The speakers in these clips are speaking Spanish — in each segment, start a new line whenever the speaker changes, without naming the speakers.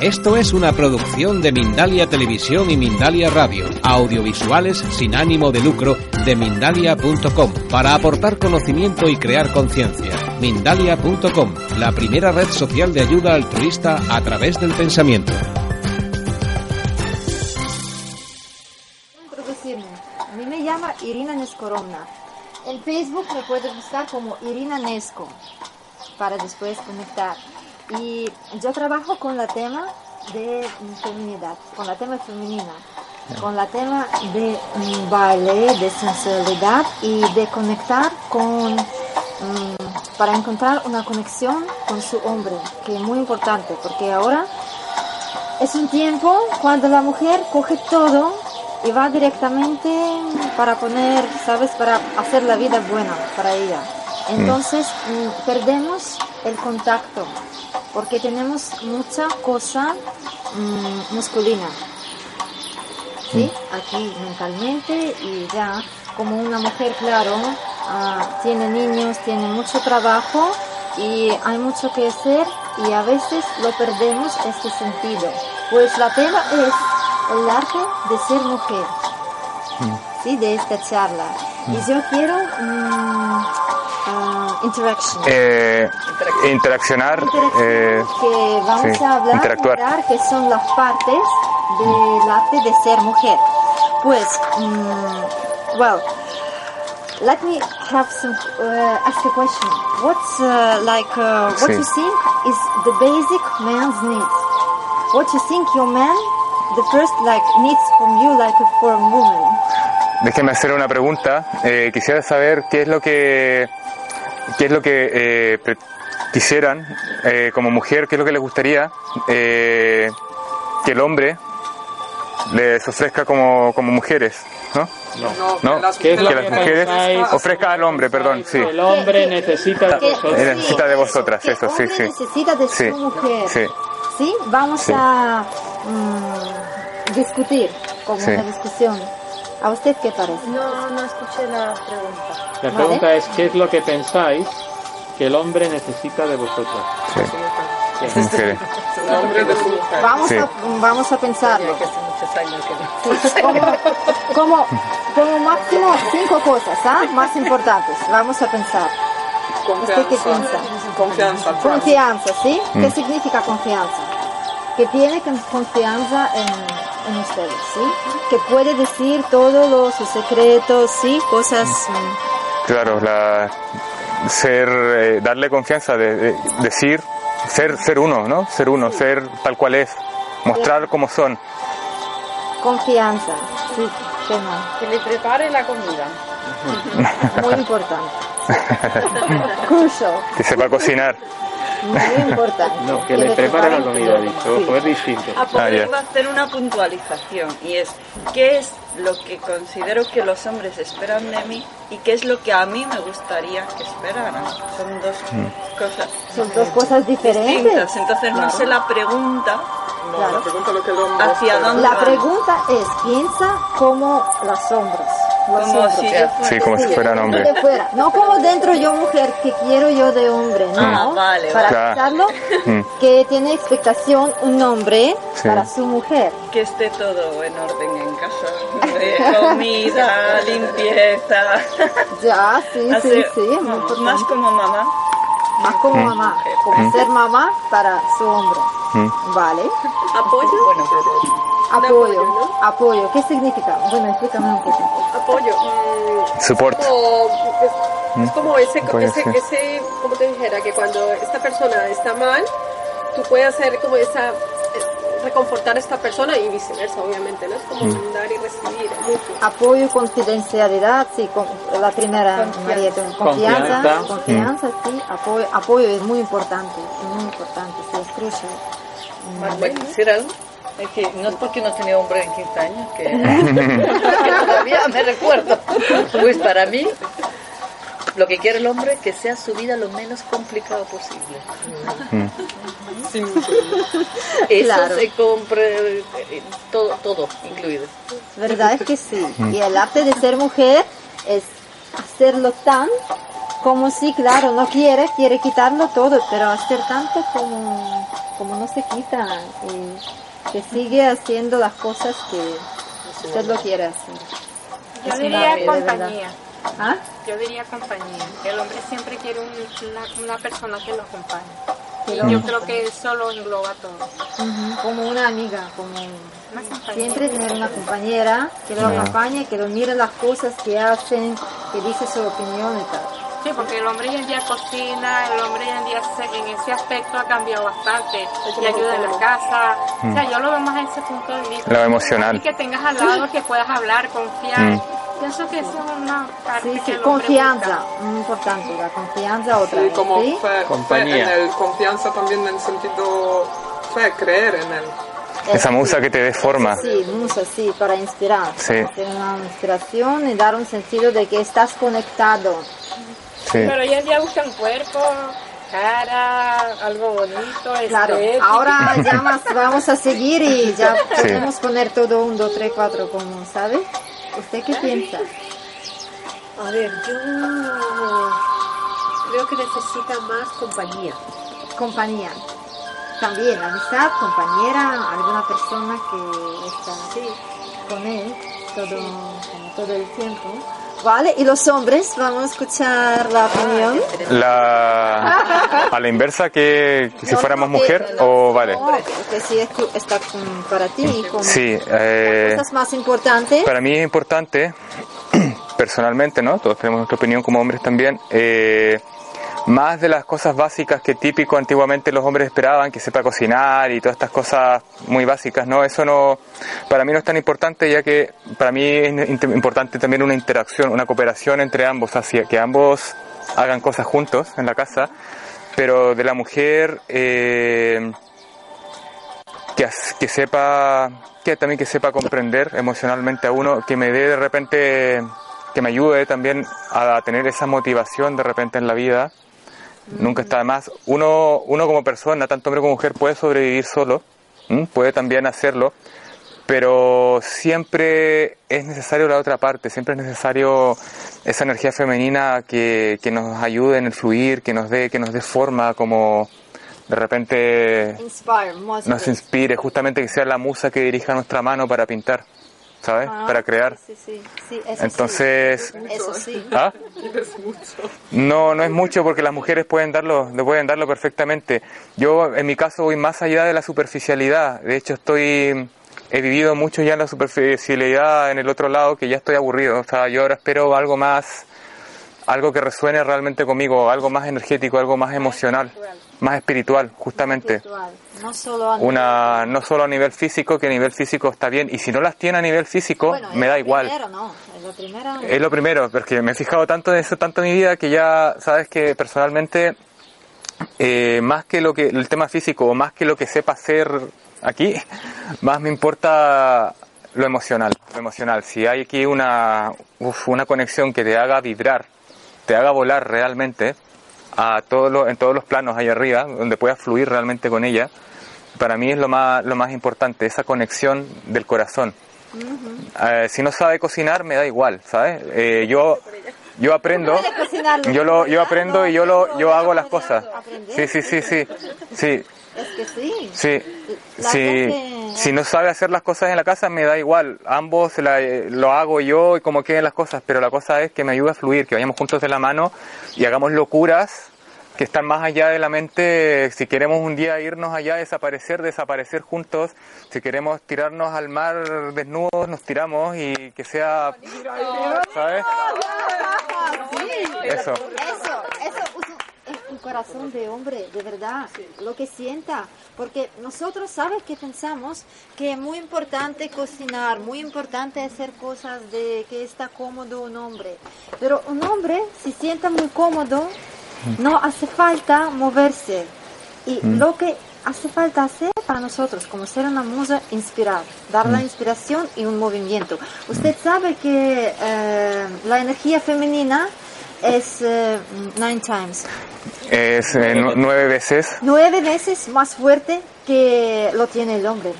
Esto es una producción de Mindalia Televisión y Mindalia Radio, audiovisuales sin ánimo de lucro de mindalia.com, para aportar conocimiento y crear conciencia. Mindalia.com, la primera red social de ayuda altruista a través del pensamiento.
A mí me llama Irina Neskorovna. En Facebook me puede buscar como Irina Nesco para después conectar. Y yo trabajo con la tema de feminidad, con la tema femenina, con la tema de mm, baile, de sensualidad y de conectar con, mm, para encontrar una conexión con su hombre, que es muy importante, porque ahora es un tiempo cuando la mujer coge todo y va directamente para poner, ¿sabes? Para hacer la vida buena para ella. Entonces mm, perdemos el contacto porque tenemos mucha cosa mm, masculina. ¿Sí? Aquí mentalmente y ya como una mujer, claro, ah, tiene niños, tiene mucho trabajo y hay mucho que hacer y a veces lo perdemos este sentido. Pues la tema es el arte de ser mujer, ¿sí? De esta charla. Y yo quiero mm.
Eh, interaccionar, eh,
que vamos
sí,
a hablar,
interactuar.
que son las partes del arte de ser mujer. Pues, mm, well, let me have some uh, ask a question. What's uh, like uh, what
Sí.
you think is the basic man's needs? What you think your man the first like needs from you like for a woman?
Déjeme hacer una pregunta. Eh, quisiera saber qué es lo que qué es lo que eh, quisieran eh, como mujer, qué es lo que les gustaría eh, que el hombre les ofrezca como, como mujeres, ¿no?
No,
¿No?
¿Qué es lo
que
que
las mujeres
pensáis?
ofrezca al hombre, perdón, sí.
El hombre necesita de
Que-
vosotros.
Él necesita de vosotras,
que
eso, sí, sí.
necesita de
Sí,
su mujer.
sí.
¿Sí? Vamos
Sí.
a mm, discutir, como
Sí.
una discusión. ¿A usted qué parece?
No, no escuché la pregunta.
La
Vale.
pregunta es, ¿qué es lo que pensáis que el hombre necesita de vosotros?
Sí, mujeres.
Vamos,
Sí.
a, vamos a pensarlo.
Que hace muchos años que no.
Sí, como, como, como máximo cinco cosas ¿ah? más importantes. Vamos a pensar. ¿Usted qué piensa?
Confianza.
Confianza, ¿sí?
Mm.
¿Qué significa confianza? Que tiene con- confianza en, en ustedes, ¿sí? Que puede decir todos los sus secretos, ¿sí? Cosas... mm,
Claro, la, ser, eh, darle confianza, de, de- decir, ser, ser uno, ¿no? Ser uno, ser tal cual es, mostrar cómo son.
Confianza, sí, ¿qué más?
Que le prepare la comida.
Muy importante. Crucial,
Que sepa cocinar.
Muy importante.
No, que le prepare la comida, ha dicho.
Sí.
Ojo, es distinto.
A poder
Ah,
hacer una puntualización y es qué es lo que considero que los hombres esperan de mí y qué es lo que a mí me gustaría que esperaran. Son dos cosas
Son dos cosas diferentes.
distintas. Entonces no sé la pregunta
Claro.
Pregunta lo que
hacia dónde
La pregunta es, piensa como las sombras.
Como si
Sí, como si
fuera. No como dentro yo mujer que quiero yo de hombre, ¿no?
Ah, vale,
Para
Claro.
pensarlo,
Mm.
que tiene expectación un hombre
Sí.
para su mujer.
que esté todo en orden en casa. De comida, limpieza.
Ya, sí,
Así,
sí, sí, importante.
más como mamá.
Más como
Mm.
mamá, como ser mamá para su hombre.
Mm.
Vale.
Apoyo.
Apoyo,
apoyo,
apoyo. ¿Qué significa? Bueno, explícame un poco.
Apoyo. mm,
Support.
como- es, es como ese,
Apoyo,
ese,
sí.
ese, como te dijera, que cuando esta persona está mal, tú puedes hacer como esa, es- reconfortar a esta persona y viceversa, obviamente, ¿no? Es como dar y recibir, mutuo.
Apoyo confidencialidad, sí, con, la primera María, con confianza,
Confianza.
confianza, sí, apoyo, apoyo es muy importante, es muy importante, sí, es crucial.
¿Me decir algo? Es que no es porque no tenía hombre en 15 años, que, que todavía me recuerdo. Pues para mí, lo que quiere el hombre que sea su vida lo menos complicado posible. Eso
Claro.
se compre eh, todo, todo incluido.
¿Verdad es que sí? Y el arte de ser mujer es hacerlo tan como si, claro, no quiere, quiere quitarlo todo, pero hacer tanto como, como no se quita y que sigue haciendo las cosas que usted lo quiere hacer.
Yo
Es
diría compañía.
¿Ah?
Yo diría compañía. El hombre siempre quiere un- una, una persona que lo acompañe. Y yo
acompañe.
creo que eso lo engloba todo.
Ujú, Como una amiga, como
Una
siempre tener una compañera que lo acompañe, que lo mire las cosas que hacen, que dice su opinión y tal.
Sí, porque el hombre hoy en día cocina, el hombre hoy en día se- en ese aspecto ha cambiado bastante. Y ayuda en la casa. O sea, yo lo veo más en ese punto de vista.
Lo emocional.
Y que tengas al lado, que puedas hablar, confiar.
Mm.
Pienso que eso es una parte
Sí,
que
sí,
el hombre
confianza, muy importante, la confianza otra
Sí,
vez,
como
¿sí?
fe, fe
Compañía.
en el confianza también en el sentido fe, creer en él.
Esa musa que te dé forma.
Sí, musa, sí, para inspirar.
Sí.
Hacer una inspiración y dar un sentido de que estás conectado.
Sí.
Pero en día buscan cuerpo, cara, algo bonito,
Claro,
estético.
ahora ya más vamos a seguir y ya podemos poner todo un, dos, tres, cuatro, como, ¿sabe? ¿Usted qué piensa?
A ver, yo creo que necesita más compañía.
Compañía. También, amistad, compañera, alguna persona que está así con él todo, como todo el tiempo. Vale, y los hombres, vamos a escuchar la opinión.
La, a la inversa que, que si
No,
fuéramos
no,
mujer o vale.
Que si es está para ti, como
Sí, eh,
cosas más importantes.
para mí es importante, personalmente, ¿no? Todos tenemos nuestra opinión como hombres también. eh, más de las cosas básicas que típico antiguamente los hombres esperaban, que sepa cocinar y todas estas cosas muy básicas, ¿no? Eso no, para mí no es tan importante ya que para mí es importante también una interacción, una cooperación entre ambos, hacia que ambos hagan cosas juntos en la casa, pero de la mujer eh, que, que sepa, que también que sepa comprender emocionalmente a uno, que me dé de repente, que me ayude también a tener esa motivación de repente en la vida. Nunca está de más. Uno, uno como persona, tanto hombre como mujer, puede sobrevivir solo, ¿m? puede también hacerlo, pero siempre es necesario la otra parte, siempre es necesario esa energía femenina que, que nos ayude en el fluir, que nos dé, que nos dé forma, como de repente
Inspire,
nos inspire, justamente que sea la musa que dirija nuestra mano para pintar, ¿sabes?
Ah,
para crear.
Sí, sí, sí, eso
Entonces,
sí. Eso sí.
¿Ah?
Es mucho.
No, no es mucho porque las mujeres pueden darlo, lo pueden darlo perfectamente. Yo en mi caso voy más allá de la superficialidad. De hecho estoy, he vivido mucho ya en la superficialidad en el otro lado que ya estoy aburrido. O sea, yo ahora espero algo más, algo que resuene realmente conmigo, algo más energético, algo más emocional, más espiritual, justamente.
No solo a
Una, no solo a nivel físico, que a nivel físico está bien, y si no las tiene a nivel físico,
Bueno,
me da
lo
igual.
Primero, no, es lo primero.
Es lo primero, porque me he fijado tanto en eso, tanto en mi vida, que ya sabes que personalmente, eh, más que lo que el tema físico, o más que lo que sepa hacer aquí, más me importa lo emocional. Lo emocional. Si hay aquí una, uf, una conexión que te haga vibrar, te haga volar realmente a todos los, en todos los planos ahí arriba, donde puedas fluir realmente con ella, para mí es lo más, lo más importante, esa conexión del corazón. Eh, si no sabe cocinar, me da igual, ¿sabes? Eh, yo, yo aprendo, yo lo, yo aprendo y yo lo, yo hago las cosas. Sí, sí, sí, sí, sí,
Es que sí.
sí.
La
Si,
gente-
si no sabe hacer las cosas en la casa, me da igual. Ambos la- lo hago yo y como queden las cosas, pero la cosa es que me ayude a fluir, que vayamos juntos de la mano y hagamos locuras que están más allá de la mente. Si queremos un día irnos allá, desaparecer, desaparecer juntos. Si queremos tirarnos al mar desnudos, nos tiramos y que sea, ¿sabes? Eso.
Eso, eso es un- corazón de hombre, de verdad, lo que sienta. Porque nosotros, ¿sabes qué pensamos? Que es muy importante cocinar, muy importante hacer cosas de que está cómodo un hombre. Pero un hombre, si sienta muy cómodo, no hace falta moverse. Y
Mm.
lo que hace falta hacer para nosotros, como ser una musa, inspirar, dar la inspiración y un movimiento. Usted sabe que eh, la energía femenina es eh, nine times,
Es eh, nu- nueve veces.
nueve veces más fuerte que lo tiene el hombre.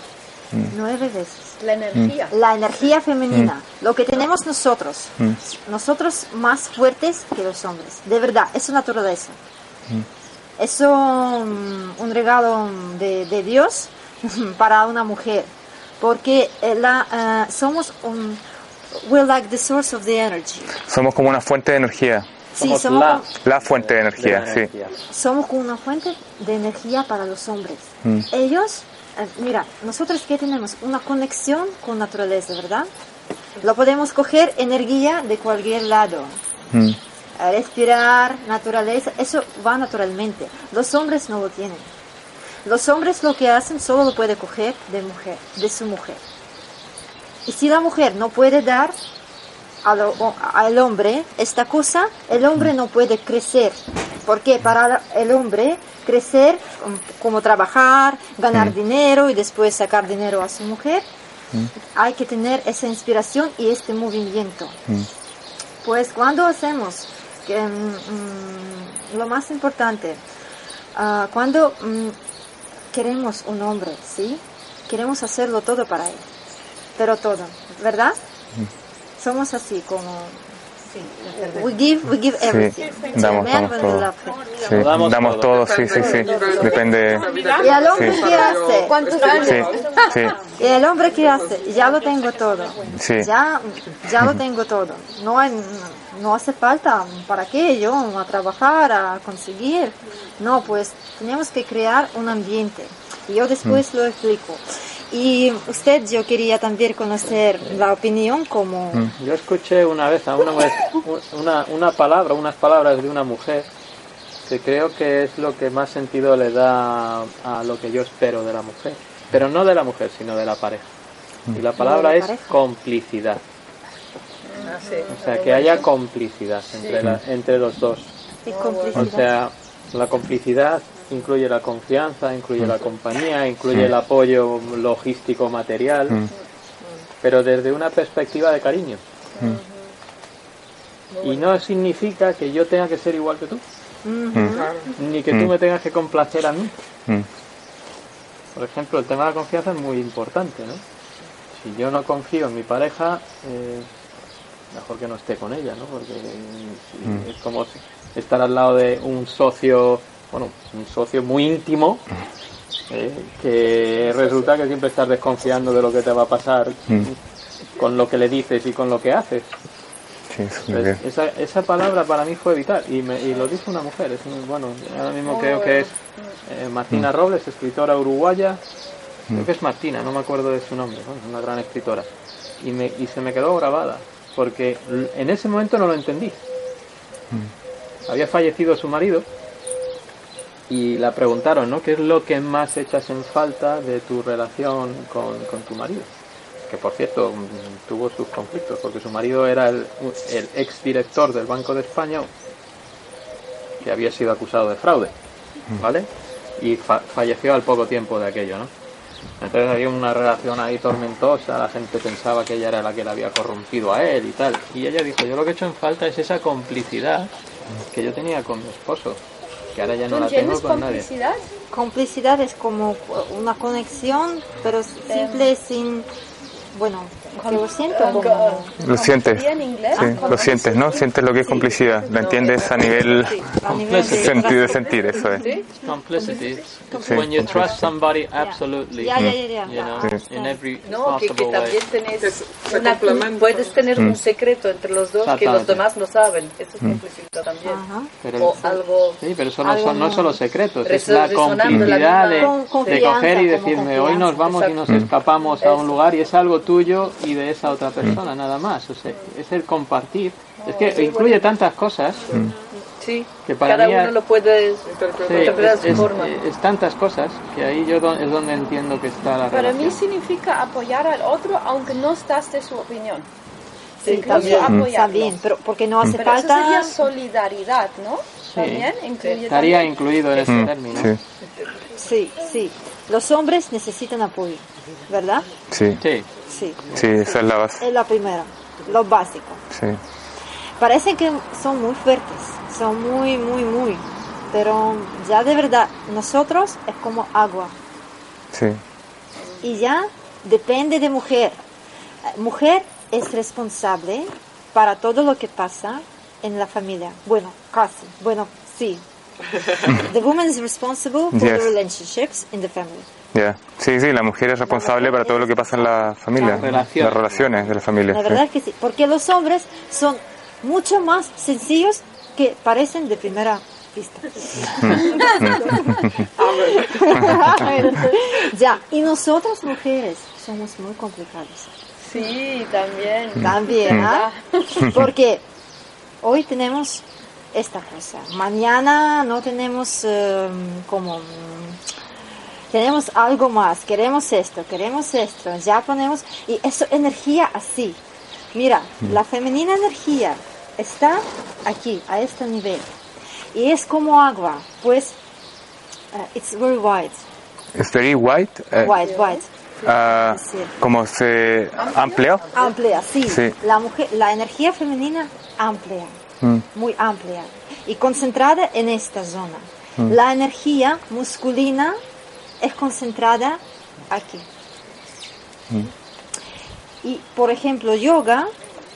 Nueve veces.
La energía.
La energía femenina, lo que tenemos nosotros,
Mm.
nosotros más fuertes que los hombres. De verdad, es su naturaleza. Es un, un regalo de, de Dios para una mujer, porque eh, la, eh, somos un, we're like the source of the energy.
Somos como una fuente de energía.
Sí, somos,
la,
como-
La fuente de energía,
de la
sí.
energía.
somos como una fuente de energía para los hombres.
Mm.
Ellos, eh, mira, nosotros que tenemos una conexión con naturaleza, ¿verdad? Lo podemos coger energía de cualquier lado.
Mm.
Respirar, naturaleza, eso va naturalmente. Los hombres no lo tienen. Los hombres lo que hacen solo lo puede coger de mujer, de su mujer. Y si la mujer no puede dar al, hombre esta cosa, el hombre no puede crecer. Porque para el hombre crecer, um, como trabajar, ganar dinero y después sacar dinero a su mujer, hay que tener esa inspiración y este movimiento. Pues cuando hacemos, que, mm, mm, lo más importante, ah, cuando mm, queremos un hombre, ¿sí? Queremos hacerlo todo para él, pero todo, ¿verdad? Somos así como... We give, we give everything.
Sí, damos, damos todo. Sí,
damos
damos
todo.
sí, sí, sí. Depende.
¿Y el hombre
Sí.
qué hace?
¿Cuántos
Sí,
años?
sí,
¿Y el hombre qué hace? Ya lo tengo todo.
sí.
Ya, ya lo tengo todo. No, hay, no hace falta, ¿para qué yo? A trabajar, a conseguir. No, pues tenemos que crear un ambiente. Y yo después lo explico. Y usted, yo quería también conocer la opinión como...
Yo escuché una vez a una, una, una palabra, unas palabras de una mujer que creo que es lo que más sentido le da a lo que yo espero de la mujer. Pero no de la mujer, sino de la pareja. Y la palabra
la
es
pareja.
complicidad.
Ah.
O sea, que haya complicidad entre, la- entre los dos.
y
O sea, la complicidad incluye la confianza, incluye la compañía, incluye el apoyo logístico material,
Mm.
pero desde una perspectiva de cariño. Y no significa que yo tenga que ser igual que tú, ni que tú me tengas que complacer a mí.
Mm.
Por ejemplo, el tema de la confianza es muy importante, ¿no? Si yo no confío en mi pareja, eh, mejor que no esté con ella, ¿no? Porque si- es como si- estar al lado de un socio, bueno, un socio muy íntimo, eh, que resulta que siempre estás desconfiando de lo que te va a pasar con lo que le dices y con lo que haces.
Sí, eso es
Entonces,
bien.
esa, esa palabra para mí fue vital y, me, y lo dice una mujer. Es bueno, ahora mismo creo que es eh, Martina Robles, escritora uruguaya. Creo que es Martina, no me acuerdo de su nombre, una gran escritora. Y, me, y se me quedó grabada, porque en ese momento no lo entendí. Había fallecido su marido y la preguntaron, ¿no? ¿Qué es lo que más echas en falta de tu relación con, con tu marido? Que por cierto mm, tuvo sus conflictos, porque su marido era el, el ex director del Banco de España que había sido acusado de fraude, ¿vale? Y fa- falleció al poco tiempo de aquello, ¿no? Entonces había una relación ahí tormentosa, la gente pensaba que ella era la que le había corrompido a él y tal. Y ella dijo, yo lo que he hecho en falta es esa complicidad que yo tenía con mi esposo, que ahora ya no la tengo con nadie.
complicidad?
Complicidad es como una conexión, pero simple, sin... Bueno, lo siento.
Lo sientes. Sí, lo sientes, ¿no? Sientes lo que es complicidad. Lo entiendes a nivel sentido de sentir, eso es.
Complicity.
Sí.
when you trust somebody absolutely. You know,
Sí.
in every
No, que, que también tenés una- puedes tener un secreto entre los dos que los demás no saben. Eso es complicidad también.
Pero-
O algo
Sí, pero eso no son no solo secretos, es la complicidad
la
de, de coger y decirme, hoy nos vamos y nos
Exacto.
escapamos a un lugar y es algo tuyo y de esa otra persona, nada más. O sea, es el compartir. Es que incluye tantas cosas
Sí,
que para
cada
mí
uno
es-
lo puede
sí,
interpretar a
es, es-
forma.
es tantas cosas que ahí yo do- es donde entiendo que está la
Para mí
relación.
significa apoyar al otro aunque no estás de su opinión.
Sí,
Incluso
también,
apoyarlo.
está bien, pero porque no hace
Pero eso
falta...
sería solidaridad, ¿no? También incluye
Estaría
también.
incluido en ese
Mm,
término.
sí.
Sí, sí. Los hombres necesitan apoyo, ¿verdad?
Sí.
Sí.
Sí.
Sí, esa es la base.
Es la primera, lo básico.
Sí.
Parece que son muy fuertes, son muy, muy, muy. Pero ya de verdad, nosotros es como agua.
Sí.
Y ya depende de mujer. Mujer es responsable para todo lo que pasa en la familia. Bueno, casi. Bueno, sí. The woman is responsible for
Yes.
the relationships in the family.
Ya. Sí, sí, la mujer es responsable para todo lo que pasa en la familia.
Las relaciones.
Las relaciones de la familia.
La
sí.
verdad es que sí, porque los hombres son mucho más sencillos que parecen de primera vista. ya, y nosotras mujeres somos muy complicadas.
Sí, también.
También, ¿ah? Porque hoy tenemos esta cosa, mañana no tenemos eh, como... mm, Tenemos algo más, queremos esto, queremos esto, ya ponemos... Y eso, energía así. Mira, la femenina energía está aquí, a este nivel. Y es como agua, pues... uh, it's very white,
Es very white. eh,
white, white. Sí.
como se amplio.
Amplia, sí.
Sí.
La mujer, la energía femenina amplia,
Mm.
muy amplia y concentrada en esta zona.
Mm.
La energía masculina es concentrada aquí. Y por ejemplo, yoga,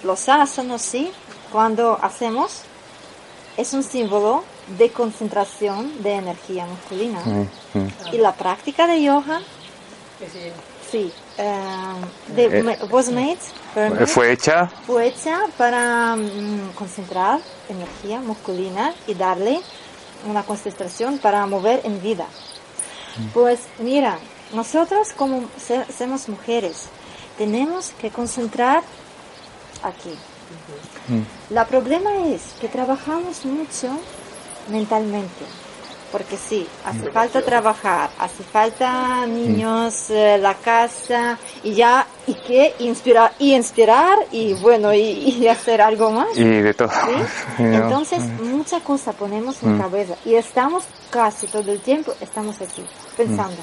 los asanos, sí, cuando hacemos, es un símbolo de concentración de energía masculina.
Mm, mm.
Y la práctica de yoga, sí, eh, de-
Eh,
was made, me,
Fue hecha.
fue hecha para mm, concentrar energía masculina y darle una concentración para mover en vida. Pues mira, nosotros como se- somos mujeres, tenemos que concentrar aquí. La problema es que trabajamos mucho mentalmente, porque sí, hace falta trabajar, hace falta niños, eh, la casa y ya, y que inspirar, y inspirar y bueno, y, y hacer algo más.
Y de todo.
Entonces, mucha cosa ponemos en
Mm.
cabeza y estamos casi todo el tiempo, estamos aquí, pensando,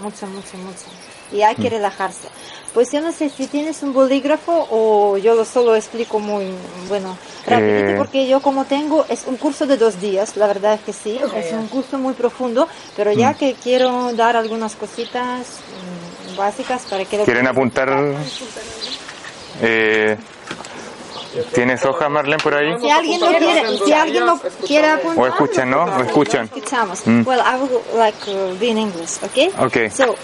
mucho, mucho, mucho. Y hay que
Mm.
relajarse. Pues yo no sé si tienes un bolígrafo o yo lo solo explico muy, bueno, rapidito,
Eh.
porque yo como tengo, es un curso de dos días, la verdad es que sí, es un curso muy profundo, pero ya
Mm.
que quiero dar algunas cositas mm, básicas para que
¿Quieren apuntar? Eh, ¿Tienes hoja, Marlene, por ahí?
Si alguien lo quiere, si alguien lo quiere apuntar,
O escuchan, ¿no? O escuchan.
escuchamos.
Mm.
Well, I would like to be in English, okay?
Okay.
So,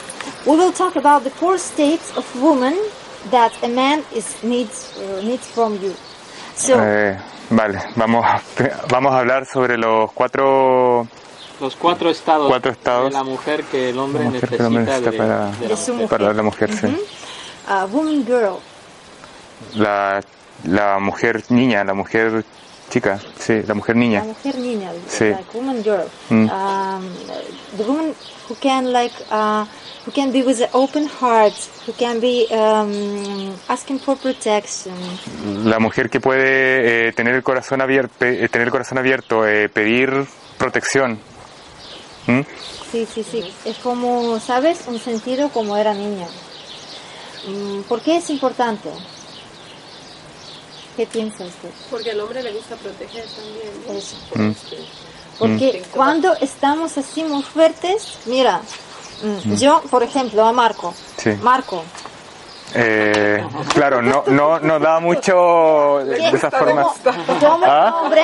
we will talk about the four states of woman that a man is needs uh, needs from you. So,
Eh, vale, vamos, a- vamos a hablar sobre los cuatro,
Los cuatro estados,
Cuatro estados.
de la mujer que el hombre
mujer
necesita,
el hombre necesita
de,
para,
de la
De su
mujer.
para la mujer, sí.
uh, woman girl,
La, la mujer niña, la mujer chica, sí, la mujer
la
niña.
mujer niña,
Sí.
like woman girl,
Mm.
um, the woman who can like uh, who can be with an open heart, who can be um, asking for protection.
La mujer que puede eh, tener el corazón abierto, tener el corazón abierto, eh, pedir protección. ¿Mm?
Sí, sí, sí. Es como, ¿sabes? Un sentido como era niña. Mm, ¿Por qué es importante? ¿Qué piensa usted?
Porque al hombre le gusta proteger también. ¿no?
Eso.
Mm.
Porque cuando estamos así muy fuertes, mira, mm, yo, por ejemplo, a Marco.
Sí.
Marco,
Eh, claro, no, no, no da mucho de, esas formas.
como
¿Ah?
hombre,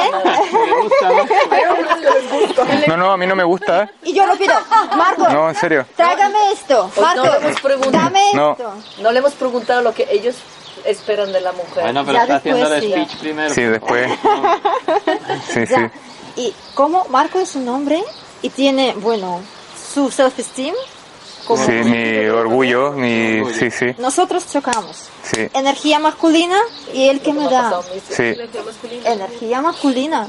No, no, a mí no me gusta.
y yo lo pido, Marco,
No, en serio.
trágame esto,
no
Marco,
le hemos preguntado.
dame
No.
esto.
No le hemos preguntado lo que ellos esperan de la mujer.
Bueno, pero
Ya
está haciendo
después
el
sí.
speech primero.
Sí, después. Sí, sí.
Y como Marco es un hombre y tiene, bueno, su self-esteem, como
Sí, mi orgullo, mi. Sí, sí.
nosotros chocamos.
Sí.
Energía masculina y él que me da
Sí.
energía masculina.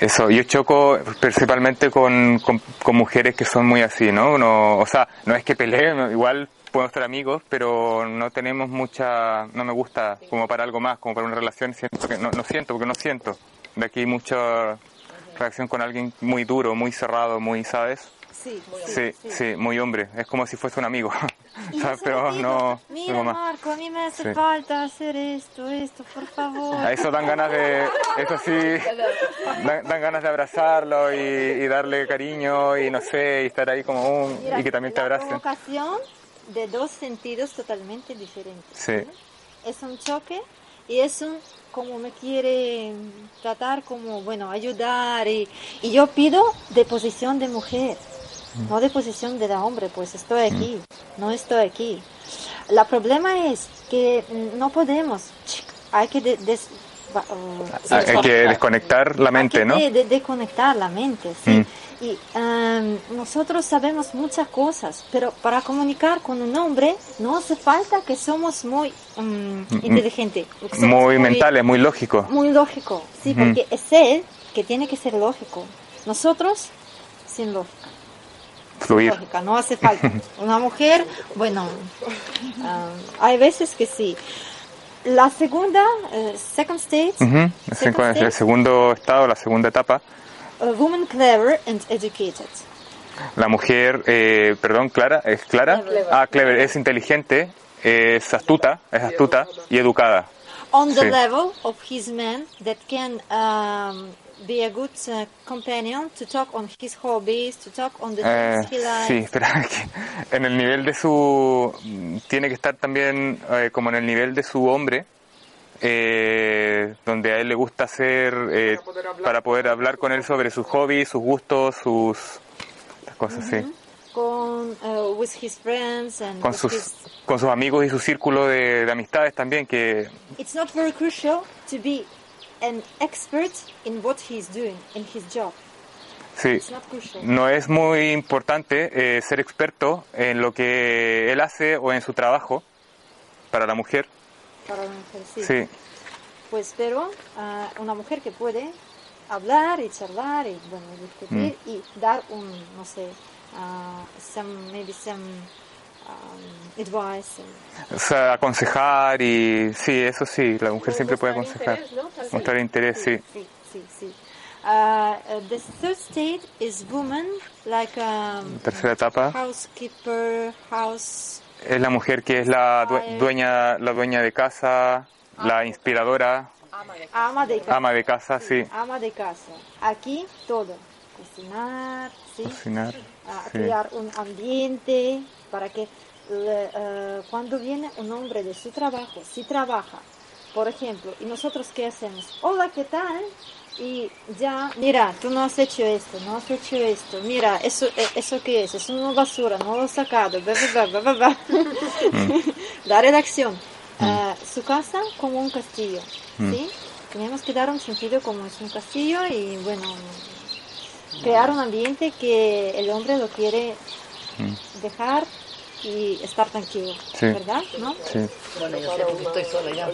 Eso, yo choco principalmente con, con, con mujeres que son muy así, ¿no? No, o sea, no es que peleen, igual podemos ser amigos, pero no tenemos mucha, no me gusta como para algo más, como para una relación, siento que no, no siento, porque no siento. De aquí mucha reacción con alguien muy duro, muy cerrado, muy, ¿sabes?
Sí,
Sí, sí, muy hombre. Es como si fuese un amigo.
Y
¿sabes?
yo
Pero no,
digo,
no
Mira,
más.
Marco, a mí me hace
Sí.
falta hacer esto, esto, por favor.
A eso dan ganas de, eso sí, dan, dan ganas de abrazarlo y, y darle cariño y no sé, y estar ahí como un,
Mira,
y que también te abracen.
De dos sentidos totalmente diferentes.
Sí,
Es un choque y es un como me quiere tratar como, bueno, ayudar y, y yo pido de posición de mujer, no de posición de hombre, pues estoy aquí, no estoy aquí. La problema es que mm, no podemos, hay que de- des- uh,
Ah, hay que desconectar la mente, ¿no?
de, de- desconectar la mente, sí.
Mm.
Y em, nosotros sabemos muchas cosas, pero para comunicar con un hombre no hace falta que somos muy mm, inteligentes. somos
Muy mentales, muy lógico.
Muy lógico, sí, porque es él que tiene que ser lógico. Nosotros, sin lógica.
Fluir.
Lógica, no hace falta. Una mujer, bueno, ah, hay veces que sí. La segunda, eh, second stage, second
el
stage,
segundo estado, la segunda etapa.
A woman clever and educated.
La mujer, eh, perdón, Clara, ¿es Clara?
Clever.
Ah, clever, es inteligente, es astuta, es astuta y educada.
On the
Sí.
level of his man that can um, be a good uh, companion to talk on his hobbies, to talk on the
Eh,
things he likes.
sí, espera, que en el nivel de su... Tiene que estar también eh, como en el nivel de su hombre, eh, donde a él le gusta hacer, eh, para poder hablar con él sobre sus hobbies, sus gustos, sus cosas, sí.
Con, uh, with his friends and
Con
with
sus,
his-
con sus amigos y su círculo de, de amistades también, que
It's not very crucial to be an expert in what he's doing, in his job.
sí, no es muy importante eh, ser experto en lo que él hace o en su trabajo para la mujer.
Para una mujer, sí.
Sí,
Pues, pero ah, una mujer que puede hablar y charlar y, bueno, discutir
Mm.
y dar un, no sé, ah, some, maybe some um, advice.
o sea, aconsejar y sí, eso sí, la mujer siempre puede aconsejar.
interés, ¿no? Tal
Mostrar interés, sí.
Sí, sí, sí. Uh, uh, the third state is woman, like um,
Tercera etapa.
housekeeper, house.
Es la mujer que es la due- dueña, la dueña de casa, la inspiradora,
Ama de casa.
ama de casa, sí.
Ama de casa. Aquí todo. Cocinar, ¿sí?
Cocinar,
Ah,
sí.
crear un ambiente para que le- eh, cuando viene un hombre de su trabajo, si trabaja, por ejemplo, y nosotros qué hacemos, hola, ¿qué tal? Y ya, mira, tú no has hecho esto, no has hecho esto, mira, eso, eh, eso qué es, es una basura, no lo he sacado, bla, bla, bla, bla. La redacción, eh, su casa como un castillo,
Mm.
¿sí? Tenemos que dar un sentido como es un castillo y bueno, crear un ambiente que el hombre lo quiere
Mm.
dejar y estar tranquilo,
Sí.
¿verdad? ¿No?
Sí.
Bueno, yo sé porque estoy sola ya.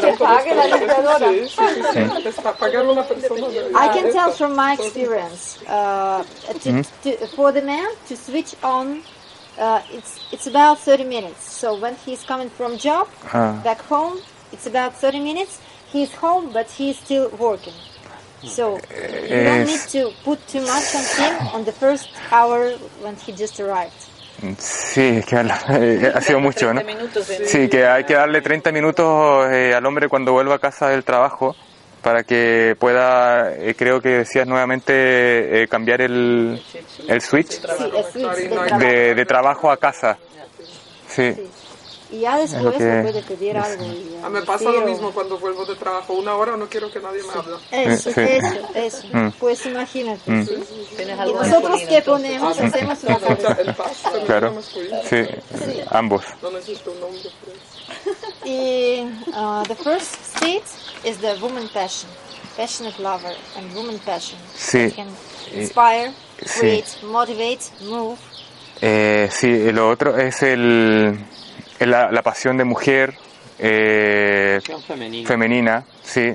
Que pague la limpiadora.
Sí, sí, sí, sí. Una persona.
I can tell from my experience, uh, to,
Mhm.
to, for the man to switch on, uh, it's it's about 30 minutes. So when he's coming from job
Ah.
back home, it's about 30 minutes. He's home, but he's still working. So you don't need to put too much on him on the first hour when he just arrived.
Sí, es que habla- eh, ha sido mucho, ¿no?
30 minutos en-
Sí, que hay que darle 30 minutos eh, al hombre cuando vuelva a casa del trabajo para que pueda, eh, creo que decías nuevamente, eh, cambiar el, el switch
Sí, el switch de trabajo.
de, de trabajo a casa. Sí,
Y ya después
que-
le puede pedir algo. y ya
Ah, me pasa lo mismo cuando vuelvo de trabajo. Una hora no quiero que nadie me hable.
Eso,
Sí.
eso, eso.
Mm.
Pues imagínate.
Mm.
¿sí? Y nosotros
entonces.
ponemos, hacemos una.
El
claro. Sí, ambos.
No necesito un hombre por eso.
Y uh, the first state is the woman passion, passionate lover and woman passion.
Sí.
Can inspire,
Sí.
create, motivate, move.
Eh, sí, lo otro es el, el- la, la pasión de mujer eh,
Pasión femenina.
femenina, sí,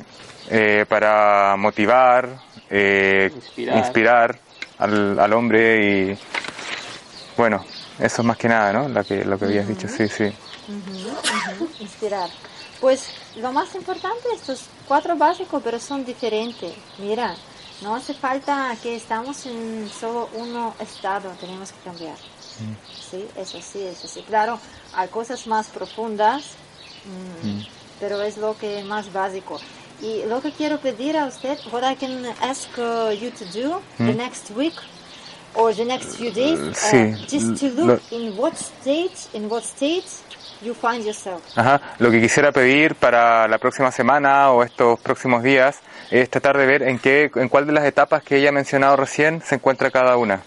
eh, para motivar, eh,
Inspirar.
inspirar, al, al hombre y bueno, eso es más que nada, ¿no? Lo que, lo que habías dicho, sí, sí.
Inspirar. Pues lo más importante, estos cuatro básicos, pero son diferentes. Mira, No hace falta que estamos en solo uno estado, tenemos que cambiar. Sí, eso sí, eso sí. Claro, hay cosas más profundas, mm,
Mm.
pero es lo que más básico. Y lo que quiero pedir a usted, what I can ask uh, you to do the
Mm.
next week or the next few days, uh,
sí,
just to
lo-
look in what state, in what state you find yourself.
Ajá. Lo que quisiera pedir para la próxima semana o estos próximos días es tratar de ver en qué, en cuál de las etapas que ella ha mencionado recién se encuentra cada una.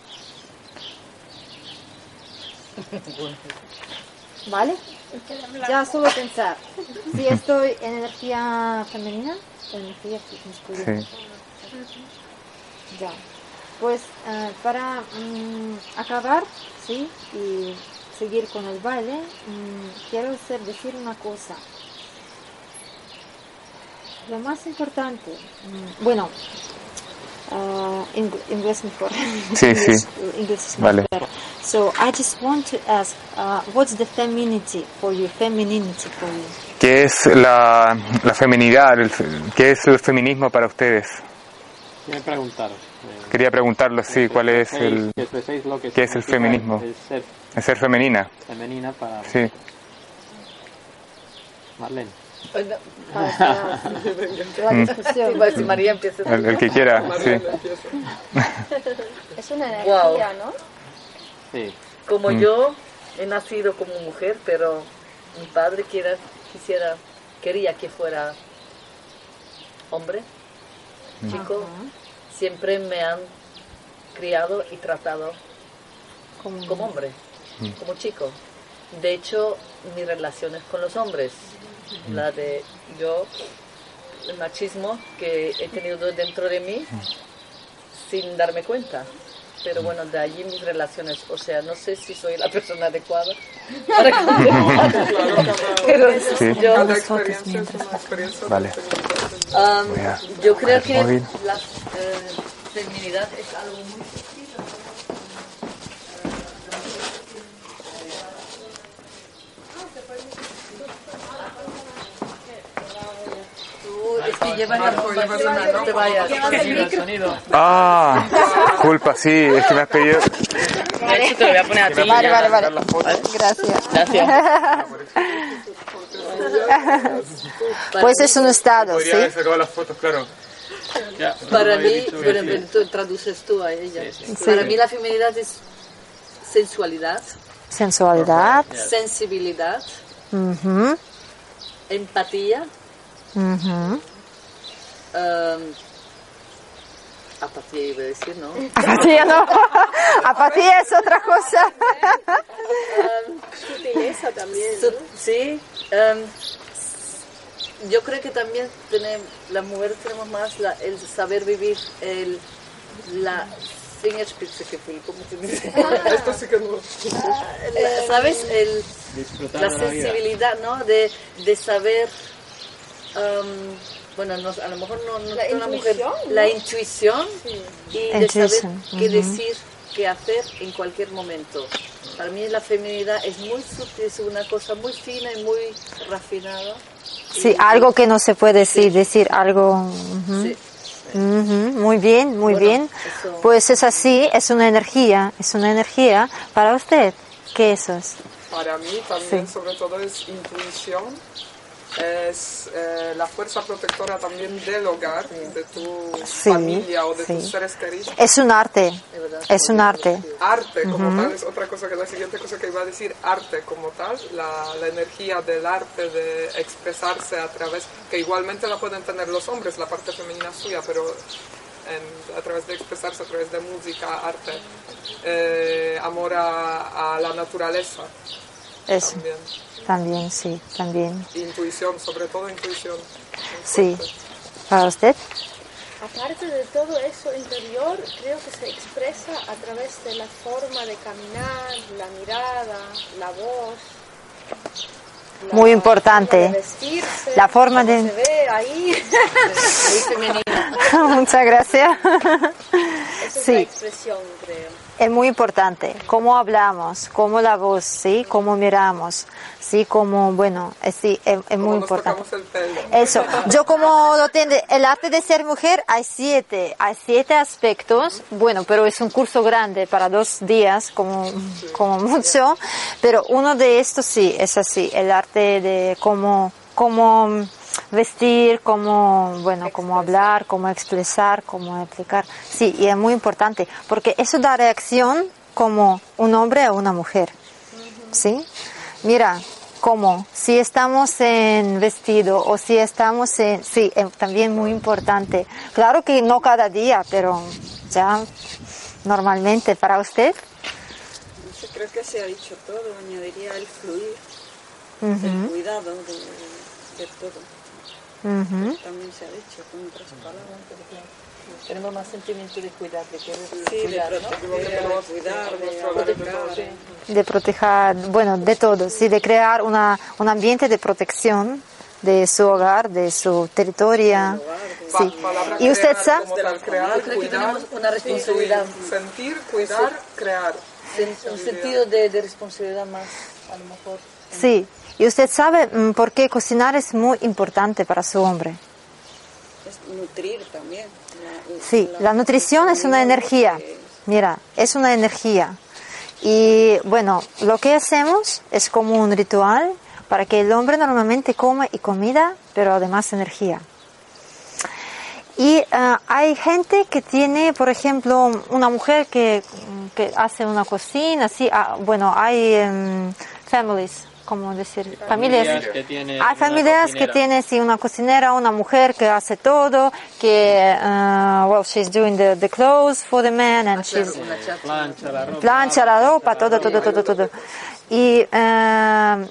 ¿Vale? Ya solo pensar. Si estoy en energía femenina, energía masculina.
Sí.
Ya. Pues eh, para mm, acabar, sí, y seguir con el baile, mm, quiero hacer, decir una cosa. Lo más importante, mm, bueno, uh, ing- inglés mejor.
Sí, sí.
English- English is much
Vale.
better. So I just want to ask, uh, what's the femininity for you? Femininity for you?
¿Qué es la, la feminidad? el ¿Qué es el feminismo para ustedes?
Quiero preguntaros. eh,
Quería preguntarlo, sí, ¿cuál es el,
que lo que
qué es el feminismo?
El ser
el ser femenina?
femenina para
Sí.
Marlene.
La discusión.
Iba a decir, María empieza.
El, el que quiera, sí.
Es una energía, ¿no?
Sí.
Como
Mm.
yo he nacido como mujer, pero mi padre quiera, quisiera, quería que fuera hombre,
Mm.
chico, siempre me han criado y tratado como, hombre,
Mm.
como chico. De hecho, mis relaciones con los hombres, la de yo, el machismo que he tenido dentro de mí sin darme cuenta. Pero bueno, de allí mis relaciones, o sea, no sé si soy la persona adecuada para. Pero
Sí.
yo,
Cada experiencia es una experiencia
Vale.
Um, yo creo que la eh, feminidad es algo muy llevan la
llevas el
no te vayas.
el sonido.
Ah, disculpa, sí, es que me has pedido...
De hecho, te lo voy a poner a ti.
Vale, vale, vale. Gracias.
Gracias.
Pues es un estado,
Podría
¿sí?
haber sacado las fotos, claro.
Para mí, bueno, pero tú traduces tú a ella. Para mí la feminidad es sensualidad,
Sensualidad.
sensibilidad,
Ujú,
empatía,
ujú.
Um, apatía iba a decir, ¿no?
Apatía no. Apatía es otra cosa.
Sutileza también.
Su- Sí, em, yo creo que también tenemos, las mujeres tenemos más la- el saber vivir, el, la Fingerspitzengefühl, ¿cómo se dice?
Esto sí que no.
La- ¿Sabes? El, la sensibilidad, ¿no? De, de saber, em, bueno, no- a lo mejor no, no
La
es una mujer,
intuición, ¿no?
la intuición y de saber
Intuition,
qué decir, qué hacer en cualquier momento. Para mí la feminidad es muy sutil, es una cosa muy fina y muy refinada.
Sí, algo que no se puede decir, decir algo.
Sí.
Muy bien, muy
Bueno,
bien.
eso-
Pues es así, es una energía, es una energía para usted. ¿Qué eso es?
Para mí también
Sí.
sobre todo es intuición, es eh, la fuerza protectora también del hogar, de tu
Sí,
familia o de
sí.
tus seres queridos.
Es un arte, es un arte.
Arte como tal es otra cosa que la siguiente cosa que iba a decir, arte como tal, la, la energía del arte de expresarse a través, que igualmente la pueden tener los hombres, la parte femenina suya, pero en- a través de expresarse, a través de música, arte, eh, amor a, a la naturaleza
Eso,
también,
también, sí, también.
intuición, sobre todo intuición.
Sí. ¿Para usted?
Aparte de todo eso interior, creo que se expresa a través de la forma de caminar, la mirada, la voz. la
Muy importante.
forma de vestirse,
La forma de-
se ve ahí.
Muchas gracias.
Esa es la
Sí.
expresión, creo.
Es muy importante. Cómo hablamos, cómo la voz, ¿sí? Cómo miramos, ¿sí? Como, bueno, es, sí, es, es muy importante. Eso. Yo como lo tiene, el arte de ser mujer hay siete, hay siete aspectos. Bueno, pero es un curso grande para dos días, como, como mucho. Pero uno de estos sí, es así. El arte de cómo, cómo vestir, cómo, bueno, cómo hablar, cómo expresar, cómo explicar. Sí, y es muy importante, porque eso da reacción como un hombre o una mujer. ¿Sí? Mira, como si estamos en vestido o si estamos en... Sí, es también muy importante. Claro que no cada día, pero ya normalmente para usted.
Yo creo que se ha dicho todo, añadiría el fluir, el cuidado de, de todo.
Ujú.
También se ha dicho con otras palabras.
Tenemos más sentimiento de cuidar, de querer
Sí, de
cuidar, ¿no?
proteger, de cuidar, de proteger.
de proteger, bueno, de todo, sí, de crear una, un ambiente de protección de su hogar, de su territorio. Sí. Y usted sabe,
crear,
Yo creo que tenemos una responsabilidad.
sentir, cuidar, crear.
Un sentido de, de responsabilidad más, a lo mejor.
sí, y usted sabe mm, por qué cocinar es muy importante para su hombre.
Es nutrir también. La-
Sí, la nutrición es una energía. Mira, es una energía. Y bueno, lo que hacemos es como un ritual para que el hombre normalmente coma y comida, pero además energía. Y ah, hay gente que tiene, por ejemplo, una mujer que, que hace una cocina, sí, ah, bueno, hay em, families, como decir, familias.
Familias que tienen
hay familias que tienen, sí, una cocinera, una mujer que hace todo, que, ah, well, she's doing the, the clothes for the man and she's
Plancha la ropa.
plancha la ropa, todo, todo, todo, todo. Y eh,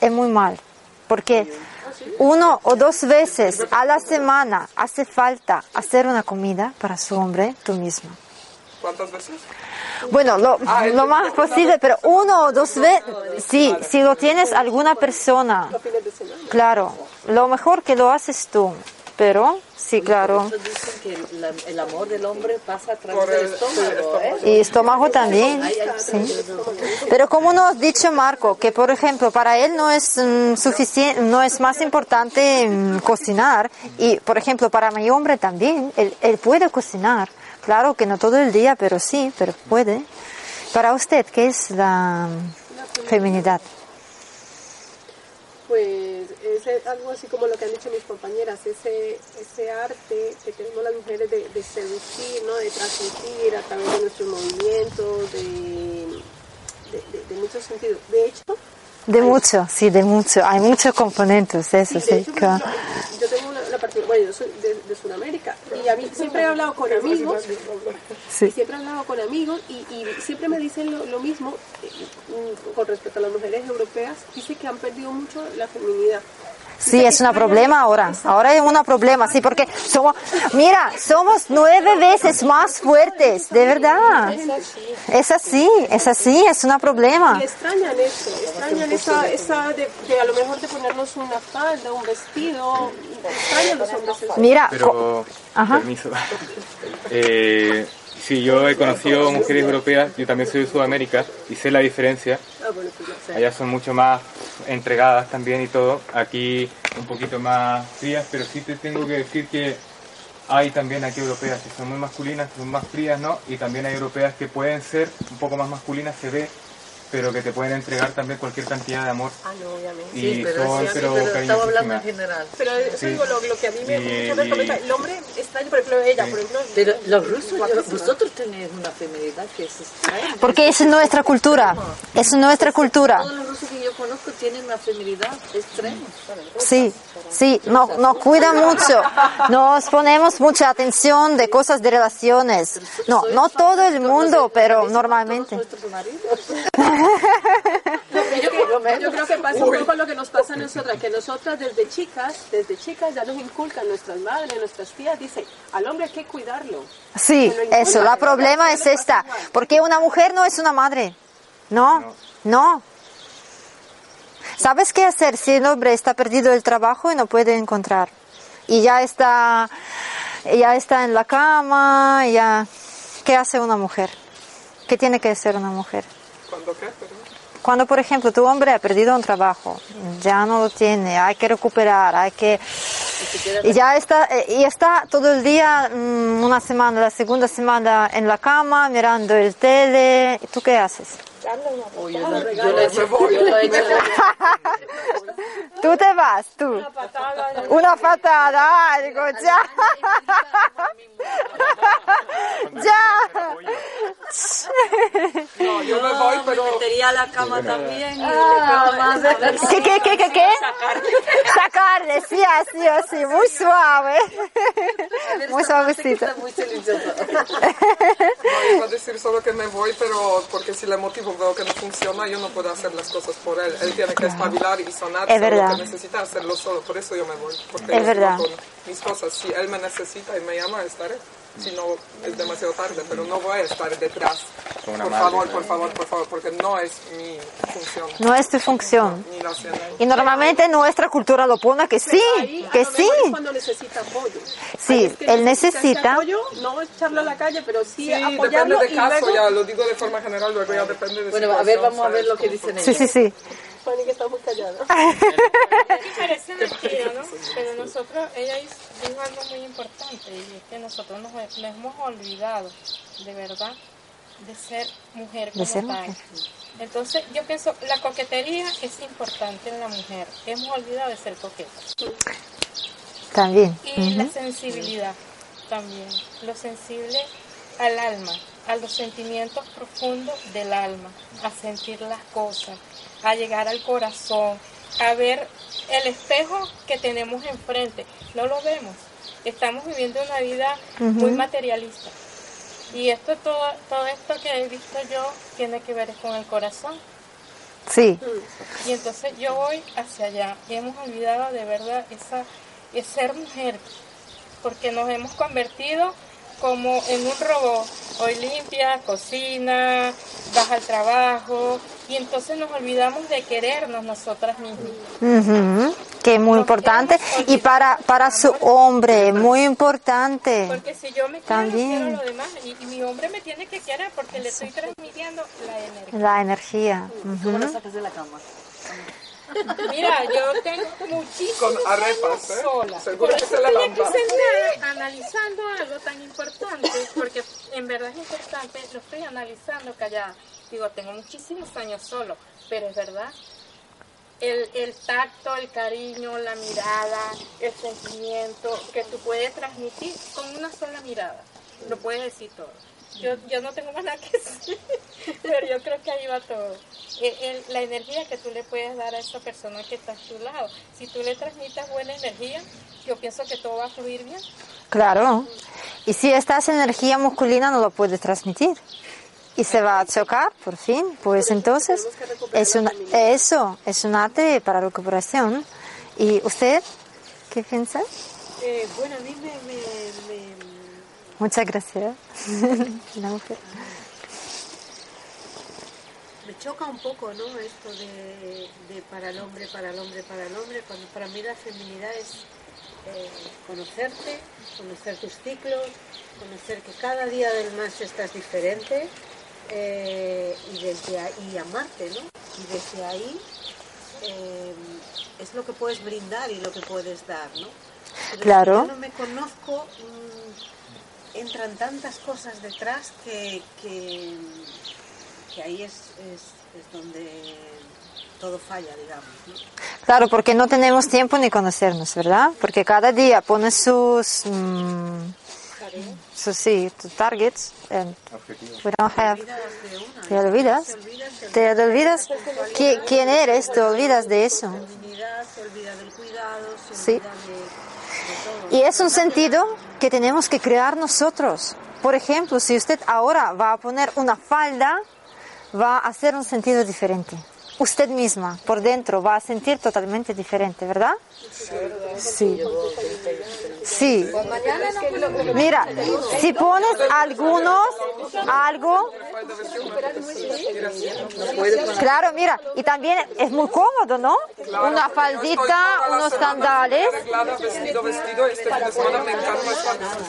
es muy mal, porque uno o dos veces a la semana hace falta hacer una comida para su hombre, tú mismo.
¿Cuántas veces?
Bueno, lo, lo más posible, pero uno o dos veces, sí, si lo tienes alguna persona, claro, lo mejor que lo haces tú, pero sí, claro.
Dicen que la- el amor del hombre pasa a través del estómago, ¿eh?
Y estómago también, sí. Pero como nos ha dicho Marco, que por ejemplo para él no es suficiente, no es más importante mm, cocinar y por ejemplo para mi hombre también, él, él puede cocinar, claro que no todo el día, pero sí, pero puede. Para usted, ¿qué es la feminidad?
Pues es algo así como lo que han dicho mis compañeras, ese, ese arte que tenemos las mujeres de, de seducir, ¿no? de transmitir a través de nuestros movimientos, de, de, de- de muchos sentidos. De hecho,
De mucho, sí, de mucho. Hay muchos componentes, eso sí.
hecho,
claro.
yo tengo una, una particularidad, bueno, yo soy de, de Sudamérica y a mí siempre he hablado con amigos
Sí.
y siempre he hablado con amigos y, y siempre me dicen lo, lo mismo eh, mm, con respecto a las mujeres europeas, dice que han perdido mucho la feminidad.
Sí, es un problema ahora. Ahora es un problema, sí, porque somos, mira, somos nueve veces más fuertes, de verdad. Es así, es así, es un problema.
Y extrañan eso, extrañan esa, esa de, de a lo mejor de ponernos una falda, un vestido, extrañan los hombres eso.
Mira,
Pero,
Ajá.
permiso. Eh, sí, yo he conocido mujeres europeas, yo también soy de Sudamérica y sé la diferencia.
Ah, pues.
Allá son mucho más entregadas también y todo. Aquí un poquito más frías, pero sí te tengo que decir que hay también aquí europeas que son muy masculinas, que son más frías, ¿no? Y también hay europeas que pueden ser un poco más masculinas, se ve, pero que te pueden entregar también cualquier cantidad de amor.
Ah, no, obviamente.
Y
Sí, pero,
son,
sí,
pero
pero estaba hablando en general.
Pero eso
Sí.
digo, lo, lo que a mí me
Y-
muchas veces
y-
comenta, el hombre extraño, por ejemplo, ella, por ejemplo.
Pero los rusos, vosotros tenéis una feminidad que es extraña.
porque es nuestra cultura, es nuestra cultura.
Todos los rusos que yo conozco tienen una feminidad extrema.
Sí, sí, no, nos cuida mucho, nos ponemos mucha atención de cosas de relaciones. No, no todo el mundo, pero normalmente.
Yo, creo- yo creo que pasa un poco lo que nos pasa a nosotras, que nosotras desde chicas, desde chicas ya nos inculcan nuestras madres, nuestras tías, dicen, al hombre hay que cuidarlo.
Sí, eso, la problema es esta, porque una mujer no es una madre. No, no. ¿Sabes qué hacer si el hombre está perdido el trabajo y no puede encontrar? Y ya está, ya está en la cama, ya... ¿Qué hace una mujer? ¿Qué tiene que hacer una mujer?
¿Cuándo qué?
Cuando, por ejemplo, tu hombre ha perdido un trabajo, ya no lo tiene, hay que recuperar, hay que... Y ya está, eh, y está todo el día, mm, una semana, la segunda semana en la cama, mirando el tele. ¿Tú qué haces?
Uy, yo, no- yo lo he hecho, yo lo he hecho.
Tú te vas, tú. Una patada, ah, digo, ya. ya.
No, yo me voy, pero...
metería a la cama también.
Ah, ¿Qué, qué, qué, qué, qué? Sacarle, sí, así, así, muy suave. Muy suavecito.
No, iba a decir solo que me voy, pero porque si le motivo veo que no funciona, yo no puedo hacer las cosas por él. Él tiene que espabilar y sonar,
Es verdad.
que necesita hacerlo solo. Por eso yo me voy. Porque
Es
yo
verdad.
con mis cosas. Si él me necesita y me llama, estaré. Si no, es demasiado tarde, pero no voy a estar detrás. Por
madre,
favor,
¿no?
por favor, por favor, porque no es mi función.
No es tu función.
Ni la siento.
Y normalmente nuestra cultura lo pone que sí,
Ahí, a
que
lo
sí.
mejor es cuando necesita apoyo.
Sí,
es que
él necesita.
apoyo, no echarlo a la calle, pero sí,
Sí,
apoyarlo
depende de
y
caso,
luego...
ya lo digo de forma general, luego ya depende de
Bueno, a ver, vamos a ver lo que dicen ellos.
Sí, sí, sí.
Fanny que está muy callada.
Parece mentira, ¿no? Pero nosotros, ella dijo algo muy importante y es que nosotros nos, nos hemos olvidado, de verdad, de ser mujer como
De ser
tal.
mujer.
Entonces, yo pienso, la coquetería es importante en la mujer. Hemos olvidado de ser coquetas.
También.
Y la
Ujú.
sensibilidad también, lo sensible al alma, a los sentimientos profundos del alma, a sentir las cosas, a llegar al corazón, a ver el espejo que tenemos enfrente. No lo vemos. Estamos viviendo una vida muy materialista. Y esto todo, todo esto que he visto yo tiene que ver con el corazón.
Sí,
Y entonces yo voy hacia allá. Y hemos olvidado de verdad esa, es ser mujer. Porque nos hemos convertido como en un robot. Hoy limpia, cocina, vas al trabajo. Y entonces nos olvidamos de querernos nosotras mismas.
Ujú, que es muy importante. Y para, para su hombre, muy importante.
Porque si yo me quiero,
También.
quiero a los demás. Y, y mi hombre me tiene que querer porque le estoy transmitiendo la energía.
La energía.
¿Cómo la sacas de la cama?
Mira, yo tengo muchísimos
Con arepas,
años
¿eh?
sola.
Seguro
Por
que
eso
se
estoy
levanta.
aquí sentada analizando algo tan importante, porque en verdad es importante, lo estoy analizando callada. Digo, tengo muchísimos años solo, pero es verdad. El, el tacto, el cariño, la mirada, el sentimiento que tú puedes transmitir con una sola mirada. Lo puedes decir todo. Yo, yo no tengo más nada que decir, pero yo creo que ahí va todo. El- el- la energía que tú le puedes dar a esa persona que está a tu lado. Si tú le transmites buena energía, yo pienso que todo va a fluir bien.
Claro. Y si esta energía masculina no lo puede transmitir y se va a chocar, por fin, pues entonces es una, eso, es un arte para recuperación. ¿Y usted qué piensa?
Eh, bueno, a mí me, me, me-
Muchas gracias.
Me choca un poco, ¿no? Esto de, de para el hombre, para el hombre, para el hombre, cuando para mí la feminidad es eh, conocerte, conocer tus ciclos, conocer que cada día del mes estás diferente eh, y desde ahí y amarte, ¿no? Y desde ahí eh, es lo que puedes brindar y lo que puedes dar, ¿no? Pero
Claro.
Si yo no me conozco, mm, entran tantas cosas detrás que, que, que ahí es, es, es donde todo falla, digamos. ¿no?
Claro, porque no tenemos tiempo ni conocernos, ¿verdad? Porque cada día pones sus, mm, sus sí, tus targets, and we don't have, te olvidas, te olvidas qui- quién eres, te olvidas de eso. Sí. Y es un sentido que tenemos que crear nosotros. Por ejemplo, si usted ahora va a poner una falda, va a hacer un sentido diferente. Usted misma, por dentro, va a sentir totalmente diferente, ¿verdad? Sí. Sí. Mira, si pones algunos, algo, claro, mira, y también es muy cómodo, ¿no? Una faldita, unos sandales.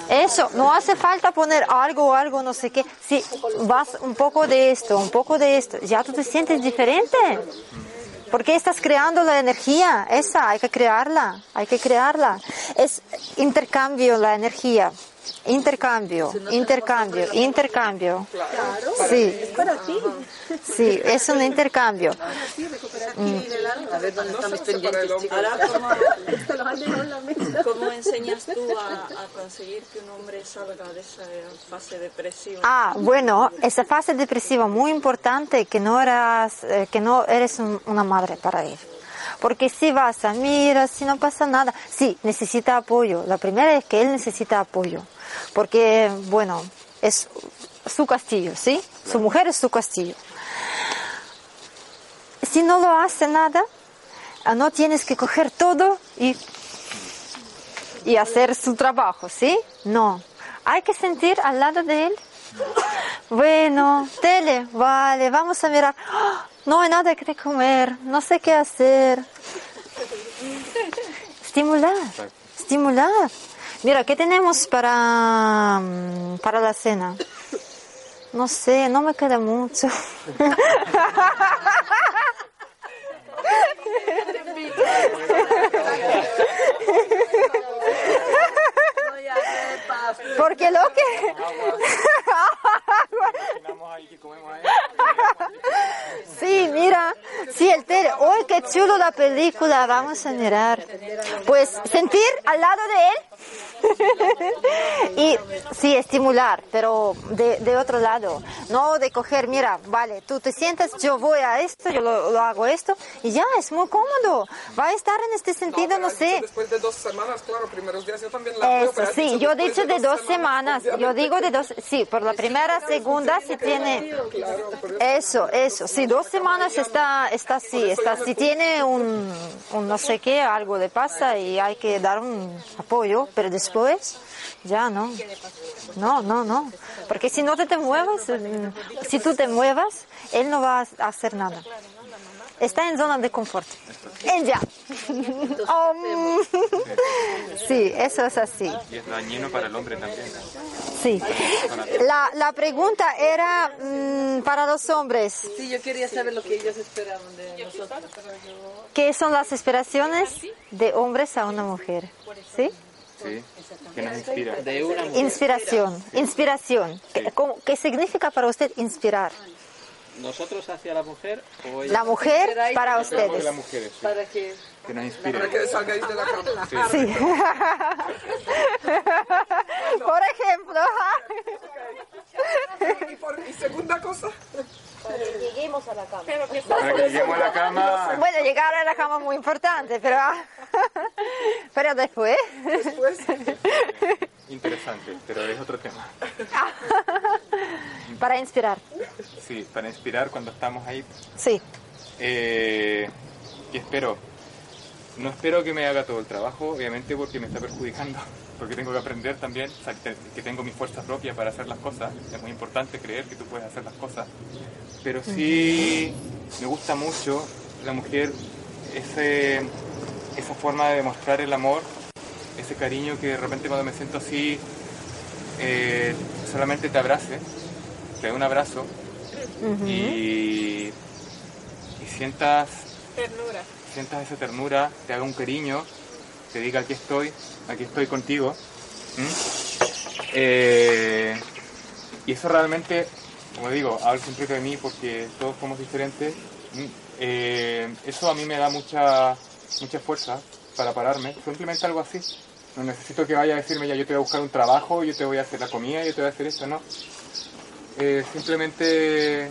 Eso, no hace falta poner algo algo, no sé qué. Si vas un poco de esto, un poco de esto, ya tú te sientes diferente. Porque estás creando la energía, esa, hay que crearla, hay que crearla. Es intercambio la energía. Intercambio, intercambio, intercambio. Sí.
Es para ti.
Sí, es un intercambio. Mm.
A ver dónde están mis pendientes, chicos.
¿Cómo enseñas tú a, a conseguir que un hombre salga de esa fase depresiva?
Ah, bueno, esa fase depresiva muy importante que no eras, eh, que no eres un- una madre para él. Porque si vas a mira, si no pasa nada, sí, necesita apoyo. La primera es que él necesita apoyo. Porque, bueno, es su castillo, ¿sí? Su mujer es su castillo. Si no lo hace nada, ah, no tienes que coger todo y y hacer su trabajo, ¿sí? No. Hay que sentir al lado de él. Bueno, tele, vale, vamos a mirar. ¡Ah! No hay nada que comer, no sé qué hacer. Estimular, estimular. Mira, ¿qué tenemos para, mm, para la cena? No sé, no me queda mucho. Porque lo que... Sí, mira, sí, el tele. ¡Uy, qué chulo la película! Vamos a mirar. Pues sentir al lado de él y sí, estimular, pero de, de otro lado. No de coger, mira, vale, tú te sientas, yo voy a esto, yo lo, lo hago esto y ya, es muy cómodo. Va a estar en este sentido, no, sé.
Después de dos semanas, claro, primeros días yo también la veo,
Eso,
has
sí, yo he dicho de dos semanas, yo digo de dos, sí, por la primera, segunda, si tiene, eso, eso, sí, dos semanas está, está así, está así, tiene un, un no sé qué, algo le pasa y hay que dar un apoyo, pero después, ya no, no, no, no, porque si no te, te muevas, mm, si tú te muevas, él no va a hacer nada. Está en zona de confort. Él ya. Oh, sí, eso es así.
Y es dañino para el hombre también.
Sí. La, la pregunta era mm, para los hombres.
Sí, yo quería saber lo que ellos esperaban de nosotros.
¿Qué son las aspiraciones de hombres a una mujer? ¿Sí?
Sí. Que nos inspira.
Inspiración. Inspiración. ¿Qué, cómo- qué significa para usted inspirar?
¿Nosotros hacia la mujer o ella?
La mujer para
de
ustedes.
las mujeres, sí.
Para que
Que nos inspire.
Para que salgáis de la cama.
Sí.
Sí. Por ejemplo.
Y, por- y segunda cosa,
Lleguemos a la cama.
Pero que
Para que lleguemos a la cama.
Bueno, llegar a la cama es muy importante, pero, pero después.
después,
Interesante, pero es otro tema.
Para inspirar.
Sí, para inspirar cuando estamos ahí.
Sí.
Eh, y espero, no espero que me haga todo el trabajo, obviamente porque me está perjudicando, porque tengo que aprender también, o sea, que que tengo mi fuerza propia para hacer las cosas. Es muy importante creer que tú puedes hacer las cosas. Pero sí me gusta mucho la mujer, ese, esa forma de demostrar el amor, ese cariño que de repente cuando me siento así, eh, solamente te abrace, te dé un abrazo y, y sientas,
ternura.
Sientas esa ternura, te haga un cariño, te diga aquí estoy, aquí estoy contigo. Eh, y eso realmente, como digo, hablo siempre de mí porque todos somos diferentes. Eh, eso a mí me da mucha, mucha fuerza para pararme, simplemente algo así. No necesito que vaya a decirme ya yo te voy a buscar un trabajo, yo te voy a hacer la comida, yo te voy a hacer esto, no. Eh, simplemente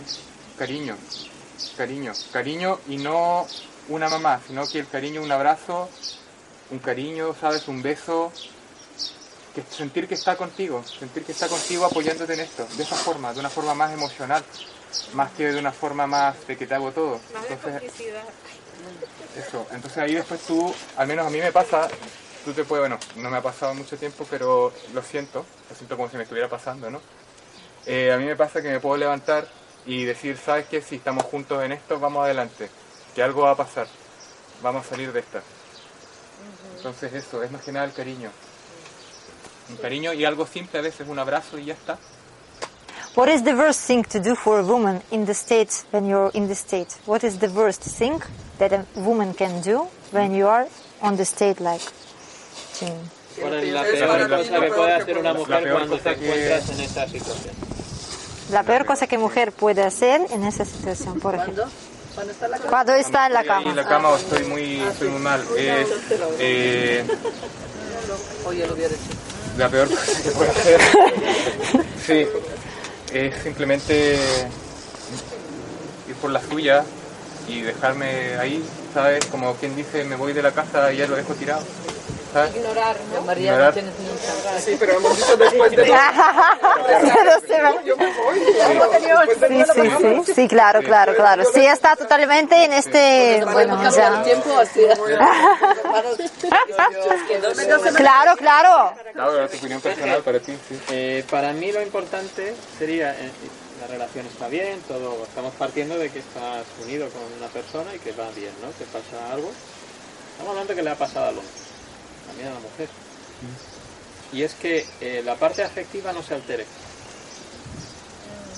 cariño, cariño, cariño y no una mamá, sino que el cariño, un abrazo, un cariño, sabes, un beso, que sentir que está contigo, sentir que está contigo apoyándote en esto, de esa forma, de una forma más emocional, más que de una forma más de que te hago todo.
Más
Entonces, eso, entonces ahí después tú, al menos a mí me pasa, tú te puedes, bueno, no me ha pasado mucho tiempo, pero lo siento, lo siento como si me estuviera pasando, ¿no? Eh, a mí me pasa que me puedo levantar y decir, ¿sabes qué? Si estamos juntos en esto, vamos adelante, que algo va a pasar, vamos a salir de esta. Entonces eso, es más que nada el cariño. Un cariño y algo simple, a veces un abrazo y ya está.
What is the worst thing to do for a woman in the state when you're in the state? What is the worst thing that a woman can do when you are on the state like? Sí.
¿Cuál es la peor cosa que puede hacer una mujer
la peor
cuando te
cosa que-
encuentras en esa situación?
La peor cosa que mujer puede hacer en esa situación, por ejemplo.
¿Cuándo? ¿Cuándo está la cama?
Cuando está en la
Estoy ahí en
cama.
la cama o estoy muy, estoy muy mal. Eh,
Oye, lo hubiera hecho.
la peor cosa que puede hacer. Sí, es simplemente ir por la suya y dejarme ahí, ¿sabes? Como quien dice, me voy de la casa y ya lo dejo tirado. ¿Sabes?
Ignorar, ¿no?
María, no
Ignorar.
tienes ni un sangrado.
Sí, pero hemos dicho después de...
Pero se va-
Yo me voy.
Sí, sí, sí, sí, claro, claro, claro. Sí, está totalmente en este, bueno,
Cambia el
ya.
tiempo así.
Claro, claro.
Claro, tu opinión personal para ti, sí.
Eh, para mí lo importante sería, eh, la relación está bien, todo, estamos partiendo de que estás unido con una persona y que va bien, ¿no? Que pasa algo. Estamos hablando de que le ha pasado al hombre, también a la mujer. Y es que eh, la parte afectiva no se altere.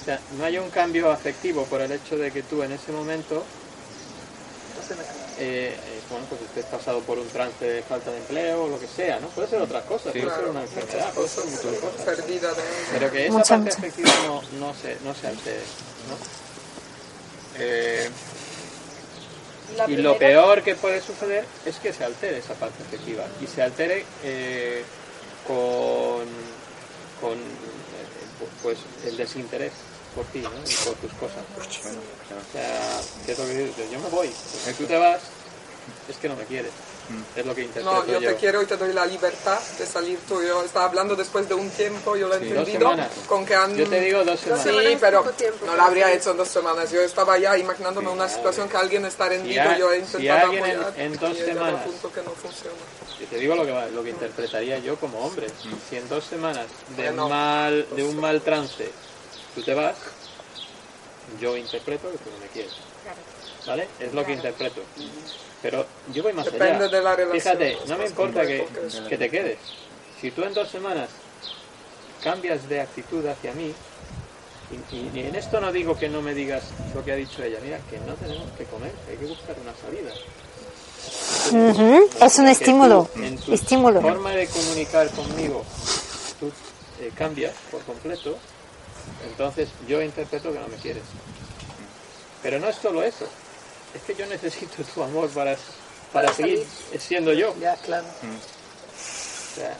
O sea, no haya un cambio afectivo por el hecho de que tú en ese momento eh, eh, bueno, pues estés pasado por un trance de falta de empleo o lo que sea, ¿no? Puede ser otras cosas, puede ser una enfermedad, puede ser muchas cosas.
Perdida de...
Pero que esa
Mucha,
parte
mucha.
afectiva no, no, se, no se altere, ¿no? Eh,
La
y lo peor que puede suceder es que se altere esa parte afectiva y se altere eh, con, con eh, pues el desinterés por ti ¿no? y por tus cosas. O sea, que es lo que dices, yo me voy, si tú te vas es que no me quieres. Es lo que interpreto
No, yo
yo.
te quiero y te doy la libertad de salir tú. Yo estaba hablando después de un tiempo, yo lo he
Sí, dos
entendido.
semanas.
Con que han...
Yo te digo dos semanas.
Sí, pero no lo habría hecho en dos semanas. Yo estaba ya imaginándome una situación que alguien está rendido.
ha-
yo he
si
intentado
alguien en-
apoyar
en dos
llegado a
semanas-
punto que no funciona.
Yo te digo lo que, va- lo que interpretaría yo como hombre. Si en dos semanas de,
Bueno,
mal, de un mal trance tú te vas, yo interpreto que tú no me quieres. ¿Vale? Es lo que interpreto. Pero yo voy más
Depende
allá.
de la relación.
Fíjate, no me importa que, te quedes. Si tú en dos semanas cambias de actitud hacia mí, y, y- y en esto no digo que no me digas lo que ha dicho ella, mira, que no tenemos que comer, que hay que buscar una salida.
Es un estímulo,
tú, en tu
estímulo.
forma de comunicar conmigo, tú eh, cambias por completo, entonces yo interpreto que no me quieres. Pero no es solo eso, es que yo necesito tu amor para, para seguir siendo yo.
Ya, claro.
O sea,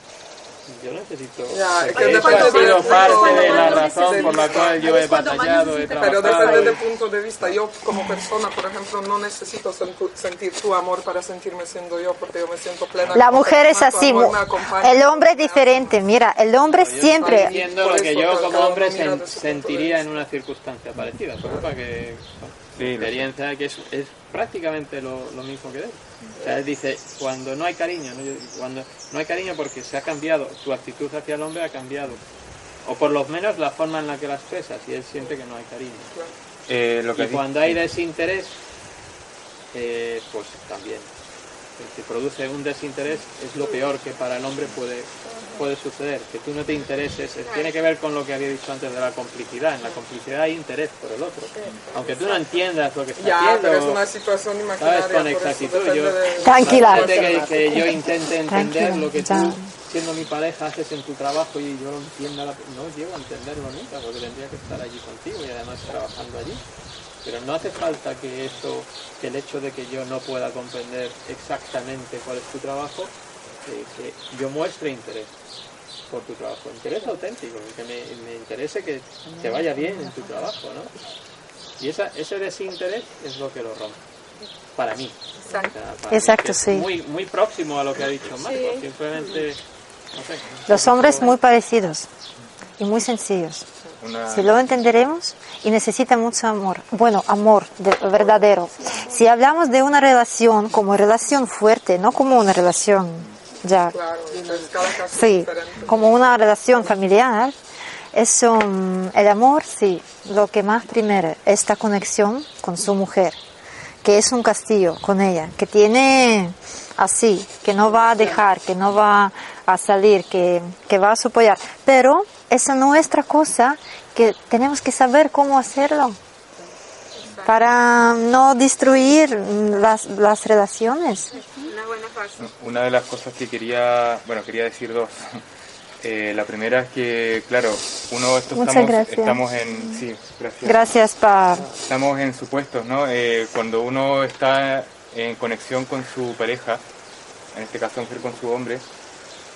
yo necesito...
Ya, es que
Eso
depende
ha sido
de-
parte de la razón por la cual yo he batallado, he
Pero depende
y-
del punto de vista. Yo como persona, por ejemplo, no necesito sentir tu amor para sentirme siendo yo, porque yo me siento plena.
La mujer es así. El hombre es diferente. Mira, el hombre
Yo
siempre.
estoy diciendo lo que yo como hombre sentiría en una circunstancia parecida. Solo para que bueno,
Sí,
experiencia que es, es prácticamente lo, lo mismo que él. O sea, él dice, cuando no hay cariño, cuando no hay cariño porque se ha cambiado, tu actitud hacia el hombre ha cambiado. O por lo menos la forma en la que la expresas y él siente que no hay cariño.
Eh, lo que
Y cuando hay desinterés, eh, pues también. Si produce un desinterés es lo peor que para el hombre puede, puede suceder. Que tú no te intereses, eh, tiene que ver con lo que había dicho antes de la complicidad. En la complicidad hay interés por el otro. Aunque tú no entiendas lo que está
Ya,
haciendo,
pero es una situación imaginaria.
¿sabes? Con
por eso
exactitud.
depende
Yo,
de-
Tranquila.
Que, que yo intente entender
Tranquila,
lo que tú,
ya.
siendo mi pareja, haces en tu trabajo y yo lo entienda, la- no llego a entenderlo nunca porque tendría que estar allí contigo y además trabajando allí. Pero no hace falta que eso, que el hecho de que yo no pueda comprender exactamente cuál es tu trabajo, eh, que yo muestre interés por tu trabajo, interés auténtico, que me, me interese que te vaya bien en tu trabajo, ¿no? Y esa, ese desinterés es lo que lo rompe, para mí. O sea, para mí,
Exacto,
es
sí.
Muy, muy próximo a lo que ha dicho Marco, simplemente, no sé.
Los hombres muy parecidos y muy sencillos.
Una-
Si lo entenderemos y necesita mucho amor. Bueno, amor de- verdadero. Si hablamos de una relación como relación fuerte, no como una relación ya.
Claro, es
Sí, como una relación familiar, mm, el amor, sí, lo que más primero, esta conexión con su mujer, que es un castillo con ella, que tiene así, que no va a dejar, que no va a salir, que, que va a apoyar. Pero esa nuestra cosa, que tenemos que saber cómo hacerlo para no destruir las, las relaciones.
Una buena frase.
Una de las cosas que quería, bueno, quería decir dos. Eh, la primera es que, claro, uno esto
Muchas
estamos,
gracias.
estamos en, sí, gracias.
Gracias, Pa.
Estamos en supuestos, ¿no? Eh, cuando uno está en conexión con su pareja, en este caso mujer con su hombre,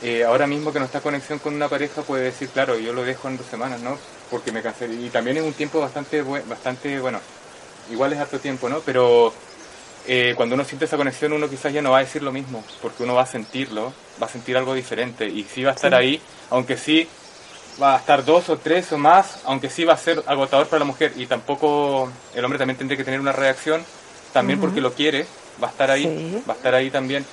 eh, ahora mismo que no está en conexión con una pareja puede decir, claro, yo lo dejo en dos semanas, ¿no? Porque me cansé. Y también es un tiempo bastante, bastante bueno, igual es harto tiempo, ¿no? Pero eh, cuando uno siente esa conexión uno quizás ya no va a decir lo mismo, porque uno va a sentirlo, va a sentir algo diferente y sí va a estar
Sí.
ahí, aunque sí va a estar dos o tres o más, aunque sí va a ser agotador para la mujer y tampoco el hombre también tendría que tener una reacción, también porque lo quiere, va a estar ahí,
Sí.
va a estar ahí también.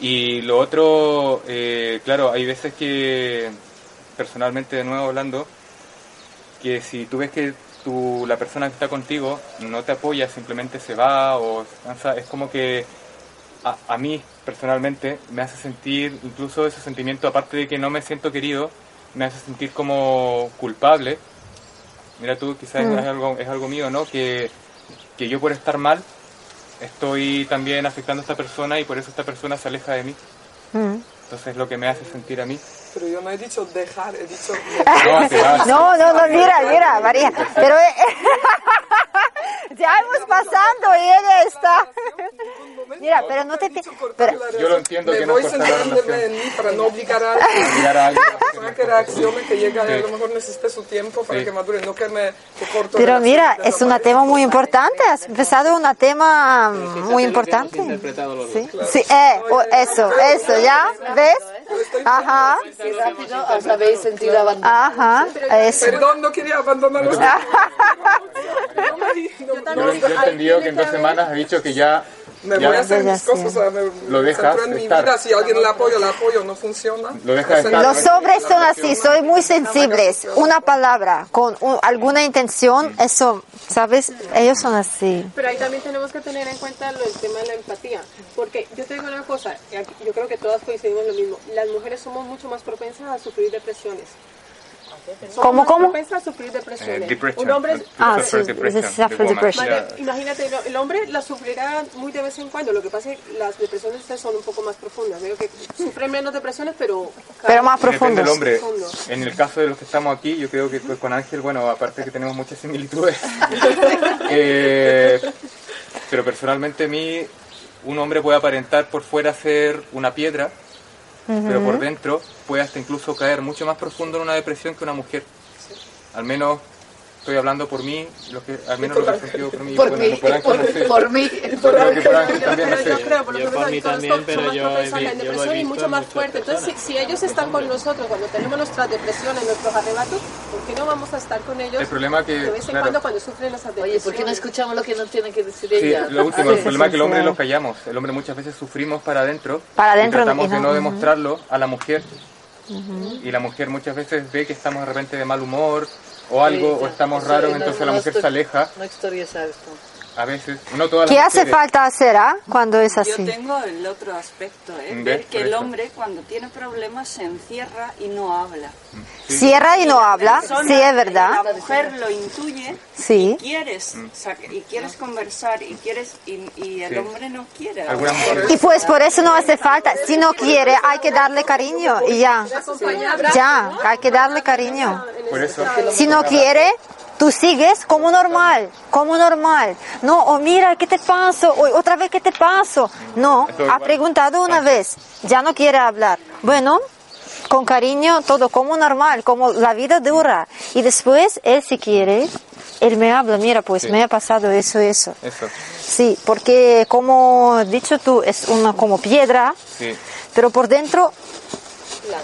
Y lo otro, eh, claro, hay veces que, personalmente de nuevo hablando, que si tú ves que tu, la persona que está contigo no te apoya, simplemente se va o es como que a, a mí personalmente me hace sentir incluso ese sentimiento, aparte de que no me siento querido, me hace sentir como culpable. Mira tú, quizás
Mm.
es, algo, es algo mío, ¿no? Que, que yo por estar mal estoy también afectando a esta persona y por eso esta persona se aleja de mí.
Mm.
Entonces es lo que me hace sentir a mí.
Pero yo no he dicho dejar, he dicho...
No,
no, no, mira, mira, María, pero eh, ya hemos pasando y ella está. Mira, pero no te... Pero,
Yo lo entiendo
me
que no
voy centrándome en mí para no obligar a alguien
Obligar a
que reaccione, que llegue a lo mejor necesite su tiempo para que madure, no que me corto
pero mira, es un tema muy importante, has empezado un tema muy importante. Sí, sí eh, o- eso, eso, ¿ya? ¿Ves? Ajá,
os habéis sentido abandonados.
ajá, eso.
Perdón, no quería abandonar los
Yo, yo he entendido que en dos semanas ha dicho que ya,
Me
ya
voy a hacer mis cosas, o sea, me
Lo dejas
centro en mi
estar.
vida, si alguien le apoyo, le apoyo, no funciona.
lo deja estar.
Los hombres son así, soy muy sensibles. Una palabra con un- alguna intención, eso, ¿sabes? Ellos son así.
Pero ahí también tenemos que tener en cuenta lo- el tema de la empatía, porque yo te digo una cosa, yo creo que todas coincidimos en lo mismo, las mujeres somos mucho más propensas a sufrir depresiones.
¿Cómo,
más
cómo?
sufrir depresiones.
Eh, depression.
Un hombre,
Ah, sí,
yeah.
Vale, imagínate, el hombre la sufrirá muy de vez en cuando, lo que pasa es que las depresiones son un poco más profundas, Veo que sufren menos depresiones, pero...
Pero más
Depende
profundos.
del hombre. En el caso de los que estamos aquí, yo creo que pues, con Ángel, bueno, aparte que tenemos muchas similitudes, eh, pero personalmente a mí, un hombre puede aparentar por fuera ser una piedra, pero por dentro puede hasta incluso caer mucho más profundo en una depresión que una mujer. Al menos estoy hablando por mí, lo que, al menos lo que he sentido por mí.
Por
bueno,
mí,
por
por, mí.
Yo creo que por Ángel también, no
yo creo, por lo
Yo
que
por mí también,
son
pero
más
yo he lo he
depresión y
visto
mucho
en
más fuerte. Entonces, si, si ellos están con nosotros cuando tenemos nuestras depresiones, nuestros arrebatos, ¿por qué no vamos a estar con ellos
El problema que,
de vez en
claro.
cuando cuando sufren esas depresiones?
Oye, ¿por qué no escuchamos lo que nos tiene que decir
Sí,
ella?
lo último,
Sí,
el problema
sí,
es que el
sí,
hombre
sí.
lo callamos. El hombre muchas veces sufrimos para adentro.
Para adentro
y tratamos de
no-
demostrarlo a la mujer. Y la mujer muchas veces ve que estamos de repente de mal humor o algo,
Sí,
o estamos
eso,
raros,
no-
entonces
no
la mujer
estoy-
se aleja.
No esto.
A veces, no todas
¿Qué
las
hace falta hacer ah, cuando es
Yo
así?
tengo el otro aspecto, ¿eh?
¿Ves?
ver que el hombre cuando tiene problemas se encierra y no habla.
Cierra y no habla,
persona-
sí es verdad.
La mujer lo intuye
Sí.
y quieres saca- y quieres conversar y quieres y, y el
Sí.
hombre no quiere.
Y pues por eso no hace falta. Si no quiere, hay que darle cariño y ya. Ya, hay que darle cariño.
Por eso.
Si no quiere, tú sigues como normal, como normal. No, o mira, ¿qué te pasó? O otra vez, ¿qué te pasó? No, ha preguntado una vez, ya no quiere hablar. Bueno, con cariño, todo como normal, como la vida dura. Y después, él si quiere, él me habla, mira, pues
Sí.
me ha pasado eso, eso.
Eso,
Sí, porque como dicho tú, es una como piedra,
sí.
pero por dentro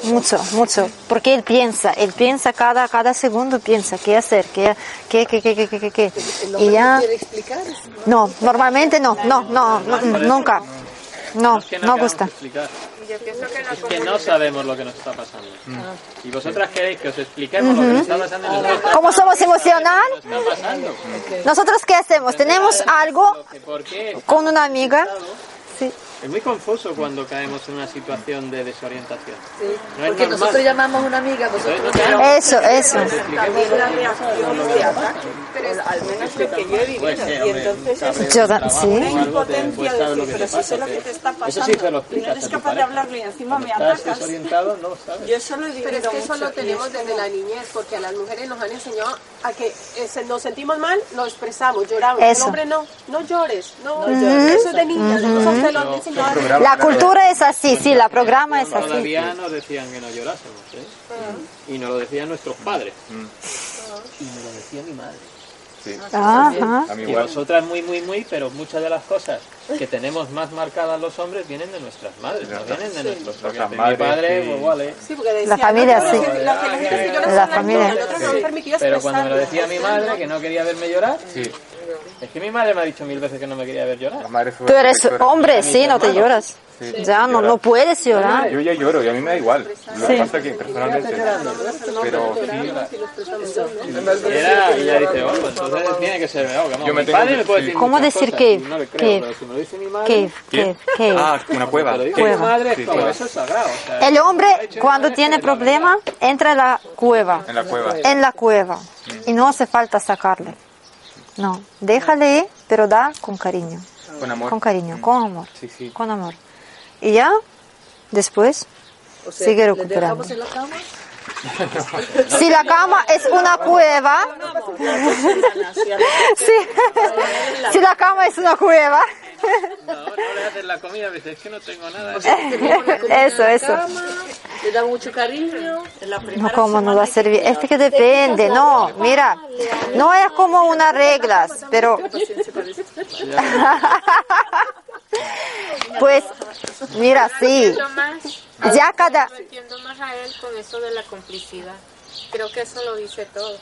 mucho, mucho, porque él piensa, él piensa cada cada segundo piensa qué hacer, qué qué qué qué qué qué, qué, y ya
quiere explicar.
no, normalmente no, no, no, no, nunca. No, no gusta.
Yo pienso que la
Es que no sabemos lo que nos está pasando. Y vosotras queréis que os expliquemos lo que nos está pasando y
Como somos emocional,
¿Qué está pasando?
nosotros qué hacemos? Tenemos algo con una amiga. Sí.
Es muy confuso cuando caemos en una situación de desorientación. No es
Porque
normal.
nosotros llamamos a una amiga, vosotros no
Pero-
llamáis.
Eso, eso.
De al menos lo que yo he vivido.
Pues sí,
y entonces
Yo sí.
una
te
impotencia de
lo
decir,
que
pero
te
si sé lo que te está
Eso
pasando
sí se lo
y no eres capaz de hablarlo y encima me atacas.
desorientado, no lo sabes.
Yo eso lo he vivido
Pero es que eso
mucho,
lo tenemos
es
desde
como-
la niñez, porque a las mujeres nos han enseñado a que eh, se- nos sentimos mal, lo expresamos, lloramos.
Eso.
El hombre no, no llores, no, llores. Eso es de han enseñado.
La cultura es así, sí, la programa es así.
Todavía nos decían que no llorásemos, ¿eh? Y nos lo decían nuestros padres. Y me lo decía mi madre.
Sí.
Ajá.
A mí
Y nosotras muy, muy, muy, pero muchas de las cosas que tenemos más marcadas los hombres vienen de nuestras madres, no vienen de nuestros porque
Nuestras
Mi
madres,
padre,
sí.
pues vale.
Sí, porque decía,
La familia,
no,
sí.
La, la, la
La
sola,
familia.
Pero cuando me lo decía mi madre, que no quería verme llorar,
Sí.
Es que mi madre me ha dicho mil veces que no me quería ver llorar.
La madre fue
Tú eres hombre, sí, no te lloras.
Sí.
Ya, no, no puedes llorar.
Yo ya lloro y a mí me da igual. Lo
Sí.
que pasa que personalmente. Pero sí.
Y, era, y ella dice, oh, pues entonces tiene que ser verdad.
Yo me
mi
tengo
padre
que-
me puede decir
¿Cómo decir
y No le creo,
Cave.
pero si me lo dice mi madre...
Cave, cave, cave.
Ah, una cueva.
Cueva.
eso es sagrado.
El hombre, cuando tiene problema, entra en la cueva.
En la cueva.
En la cueva. Y no hace falta sacarle. No, déjale, pero da con cariño.
Con amor.
Con cariño, con amor.
Sí, sí.
Con amor. Y ya, después,
O sea,
sigue
¿le
recuperando.
en la cama?
Si la cama es una cueva, si la cama es una cueva,
No, no le haces la comida, dices, es que no tengo nada.
eso, eso.
Le da mucho cariño.
No, ¿cómo no va a servir? Es que depende, no, mira, no es como unas reglas, pero pues, mira, sí, ya cada,
entiendo más a él con eso de la complicidad. Creo que eso lo dice todo.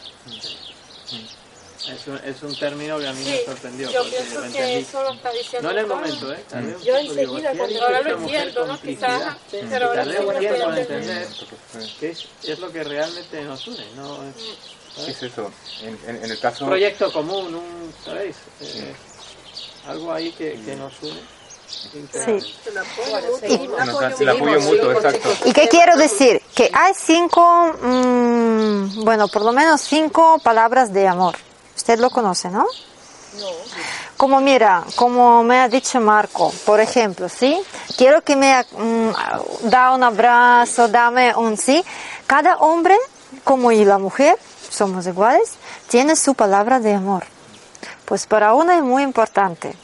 Es un, es un término que a mí me
Sí,
sorprendió.
yo pienso que
entendí.
eso lo está diciendo
No en el
todo.
momento, ¿eh? Un
Yo enseguida,
¿qué
cuando-
Ahora lo entiendo, ¿no? Quizás,
Sí.
pero ahora sí
un
lo
tiempo
estoy
entender qué es, es lo que realmente nos une, ¿no?
¿Qué es eso? En, en- en el caso.
Un proyecto común, un, ¿sabéis? Eh, algo ahí que, que nos une.
sí.
El apoyo mutuo, exacto.
¿Y qué quiero decir? Que hay cinco, mm, bueno, por lo menos cinco palabras de amor. Usted lo conoce, ¿no? Como mira, como me ha dicho Marco, por ejemplo, ¿sí? Quiero que me mm, da un abrazo, dame un sí. Cada hombre, como y la mujer, somos iguales, tiene su palabra de amor. Pues para uno es muy importante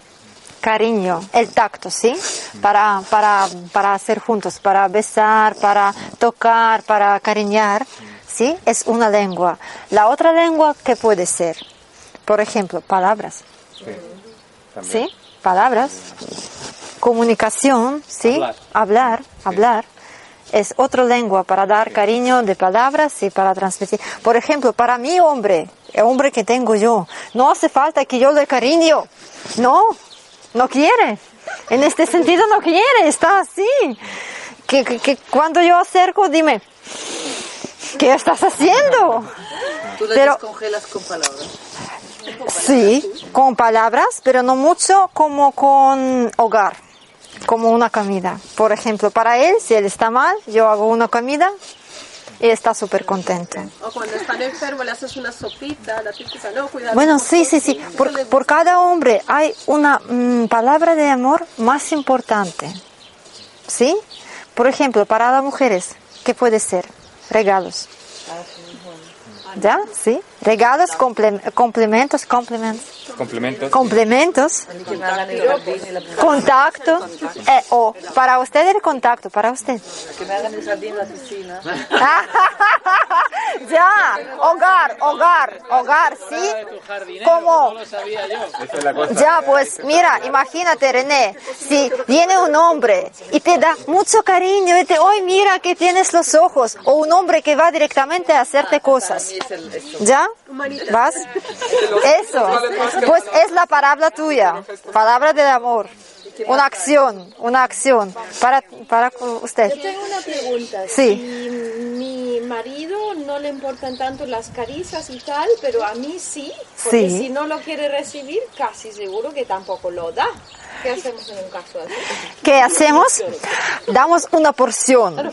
cariño, el tacto, ¿sí? Para, para, para hacer juntos, para besar, para tocar, para cariñar, ¿sí? Es una lengua. La otra lengua, ¿qué puede ser? Por ejemplo, palabras,
Sí. También.
¿sí? Palabras, comunicación, ¿sí?
Hablar.
Hablar, hablar. Es otra lengua para dar cariño de palabras y para transmitir. Por ejemplo, para mi hombre, el hombre que tengo yo, no hace falta que yo le cariño. No, no quiere. En este sentido no quiere, está así. Que, que, que cuando yo acerco, dime, ¿qué estás haciendo?
Tú le
Pero-
descongelas con palabras.
Sí, con palabras, pero no mucho como con hogar, como una comida. Por ejemplo, para él, si él está mal, yo hago una comida y está súper contento.
O cuando están enfermos le haces una sopita, la típica, no, cuidado.
Bueno, sí, sí, sí. Por, por cada hombre hay una mm, palabra de amor más importante. ¿Sí? Por ejemplo, para las mujeres, ¿qué puede ser? Regalos. ¿Ya? ¿Sí? Regalos, comple- complementos, complementos.
Complementos.
Contacto. Eh, o para usted el contacto, para usted.
Que me hagan el jardín y la piscina.
ya, hogar, hogar, hogar, ¿sí? Como, ya, pues mira, imagínate, René, si viene un hombre y te da mucho cariño y te, hoy mira que tienes los ojos, o un hombre que va directamente a hacerte cosas, ¿ya? ¿Vas? Eso, pues es la palabra tuya, palabra del amor. Una acción, una acción para, para usted.
Yo tengo una pregunta.
Sí.
Si mi marido no le importan tanto las caricias y tal, pero a mí sí, porque
Sí.
si no lo quiere recibir, casi seguro que tampoco lo da. ¿Qué hacemos en un caso así?
¿Qué hacemos? Damos una porción.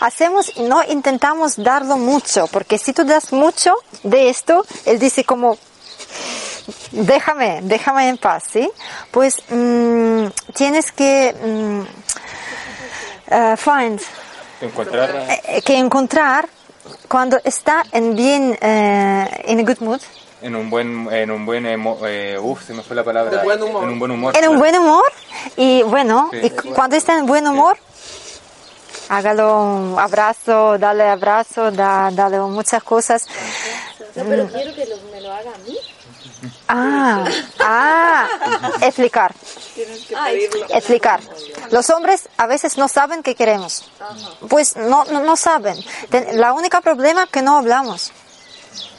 hacemos, no intentamos darlo mucho, porque si tú das mucho de esto, él dice como, déjame, déjame en paz, ¿sí? Pues mm, tienes que mm, eh, find,
Encontrar
eh, eh, que encontrar cuando está en bien, eh, in a good mood,
en un buen, en un buen, emo- eh, uf, se me fue la palabra.
Buen humor.
En un buen humor.
en un buen humor y bueno,
Sí.
y cu- cuando está en buen humor, hágalo un abrazo, dale abrazo, da, dale muchas cosas.
No, pero quiero que lo- me lo haga a mí.
Ah, ah, explicar, explicar. Los hombres a veces no saben qué queremos. Pues no, no, no saben. La única problema es que no hablamos.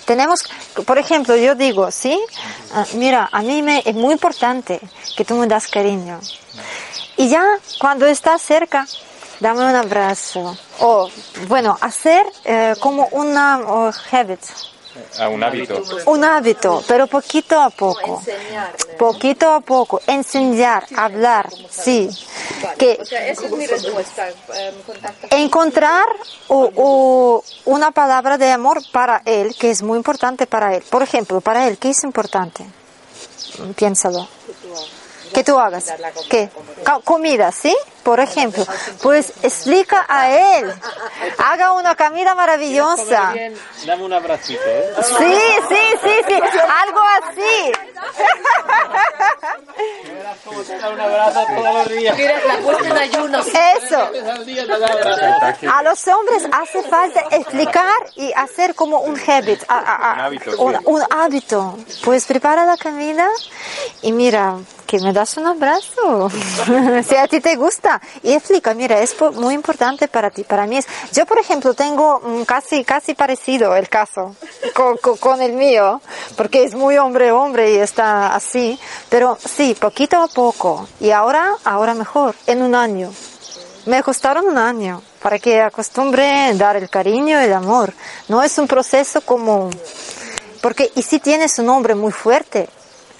Tenemos, por ejemplo, yo digo, ¿sí? Ah, mira, a mí me, es muy importante que tú me das cariño. Y ya cuando estás cerca, dame un abrazo. O, bueno, hacer eh, como una habit,
A un hábito.
un hábito, pero poquito a poco. Poquito a poco, enseñar, hablar, sí. Que
O sea, esa es mi respuesta. contacta-
encontrar u- una palabra de amor para él, que es muy importante para él. Por ejemplo, para él, ¿qué es importante? Piénsalo. Que tú hagas. ¿Qué? Comida, ¿sí? Por ejemplo. Pues explica a él. Haga una comida maravillosa.
Dame un abracito, ¿eh?
Sí, sí, sí, sí. Algo así. Eso. A los hombres hace falta explicar y hacer como un habit, a- a- a-
Un hábito,
un, un hábito. Pues prepara la comida y mira, me das un abrazo, si a ti te gusta. Y explica, mira, es muy importante para ti, para mí es. Yo, por ejemplo, tengo casi, casi parecido el caso con, con- el mío, porque es muy hombre, hombre y está así. Pero sí, poquito a poco. Y ahora, ahora mejor, en un año. Me costaron un año para que acostumbre dar el cariño el amor. No es un proceso como... Porque, y si tienes un hombre muy fuerte,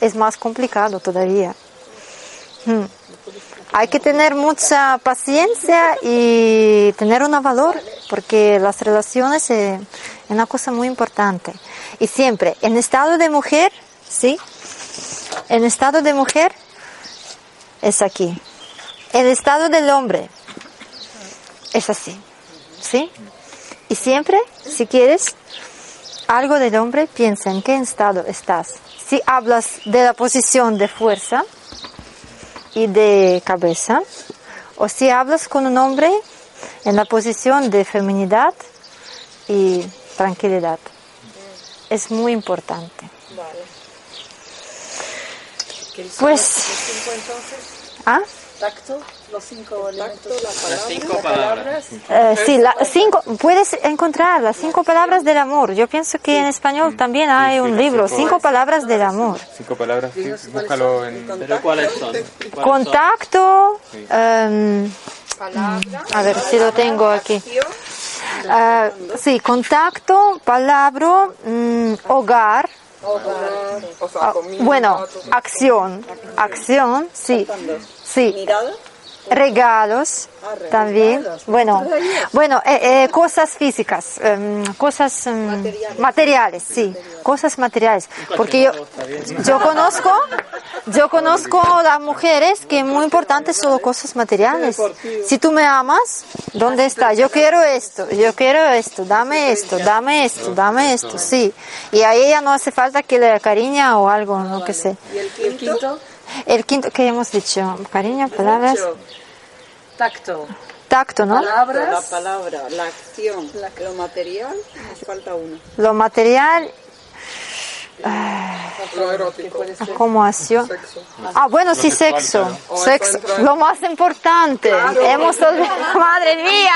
es más complicado todavía. Mm. Hay que tener mucha paciencia y tener un valor, porque las relaciones es una cosa muy importante. Y siempre, en estado de mujer, ¿sí? En estado de mujer, es aquí. El estado del hombre, es así, ¿sí? Y siempre, si quieres algo del hombre, piensa en qué estado estás. Si hablas de la posición de fuerza y de cabeza, o si hablas con un hombre en la posición de feminidad y tranquilidad. Es muy importante. Pues? ¿ah?
Tacto, los cinco elementos.
Las cinco palabras.
Eh, sí, la, cinco, puedes encontrar las cinco palabras del amor. Yo pienso que en español también hay un libro, cinco palabras. del amor.
Cinco palabras, sí, búscalo en...
¿Pero cuáles son? ¿Cuáles son?
Contacto, em, a ver si lo tengo aquí. Ah, sí, contacto, palabra, mm, hogar,
O sea,
ah,
comida,
bueno, acción, acción, sí, sí,
Mirada.
regalos también, bueno, bueno, eh, eh, cosas físicas, em, cosas em, materiales, sí, cosas materiales, porque yo, yo conozco, yo conozco las mujeres que muy importantes son cosas materiales. Si tú me amas, ¿dónde está? Yo quiero esto, yo quiero esto, dame esto, dame esto, dame esto, sí. Y a ella no hace falta que le cariña o algo, no que sé.
¿Y el quinto?
El quinto que hemos dicho, cariño, palabras,
Tacto.
tacto, ¿no?
La palabra, la acción, lo material, nos falta uno.
Lo material,
Lo erótico.
como acción. Ah, bueno, sí, sexo. Sexo, lo más importante. Hemos olvidado, madre mía,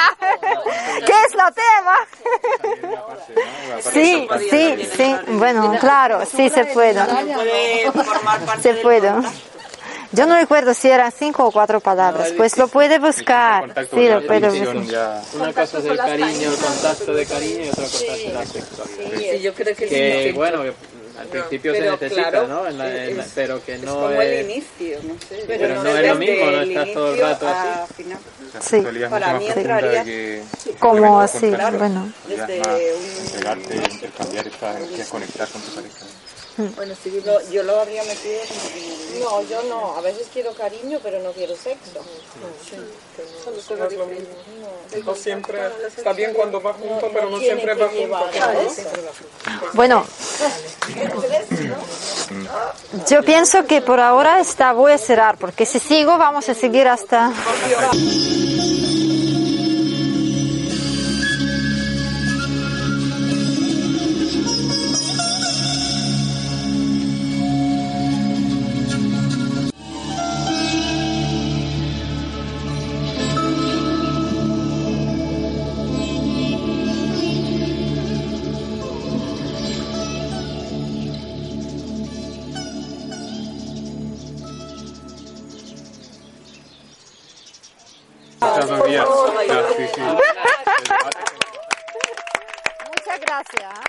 ¿qué es la tema? Sí, sí, sí. Bueno, claro, sí se puede. Se puede. Yo no recuerdo si eran cinco o cuatro palabras. Pues lo puede buscar. Sí, lo puede buscar.
Una cosa es el cariño, el contacto de cariño y otra cosa es la sexualidad.
Sí, yo creo que
bueno, que al principio se necesita,
claro,
¿no? En la- en la-
es-
pero que
Es
no
como el
es...
inicio, no sé.
Pero no es lo mismo, no estás todo el rato así.
final.
Sí.
Para mí entraría
Como así, bueno.
desde un...
Entregarte, intercambiar estas energías, conectar con tu pareja.
Bueno, sí, lo- yo lo habría metido en
No, yo no. A veces quiero cariño, pero no quiero sexo.
No. Siempre está bien cuando va junto, pero no siempre va junto.
Bueno, yo pienso que por ahora está, voy a cerrar, porque si sigo vamos a seguir hasta...
Muchas
gracias. Muchas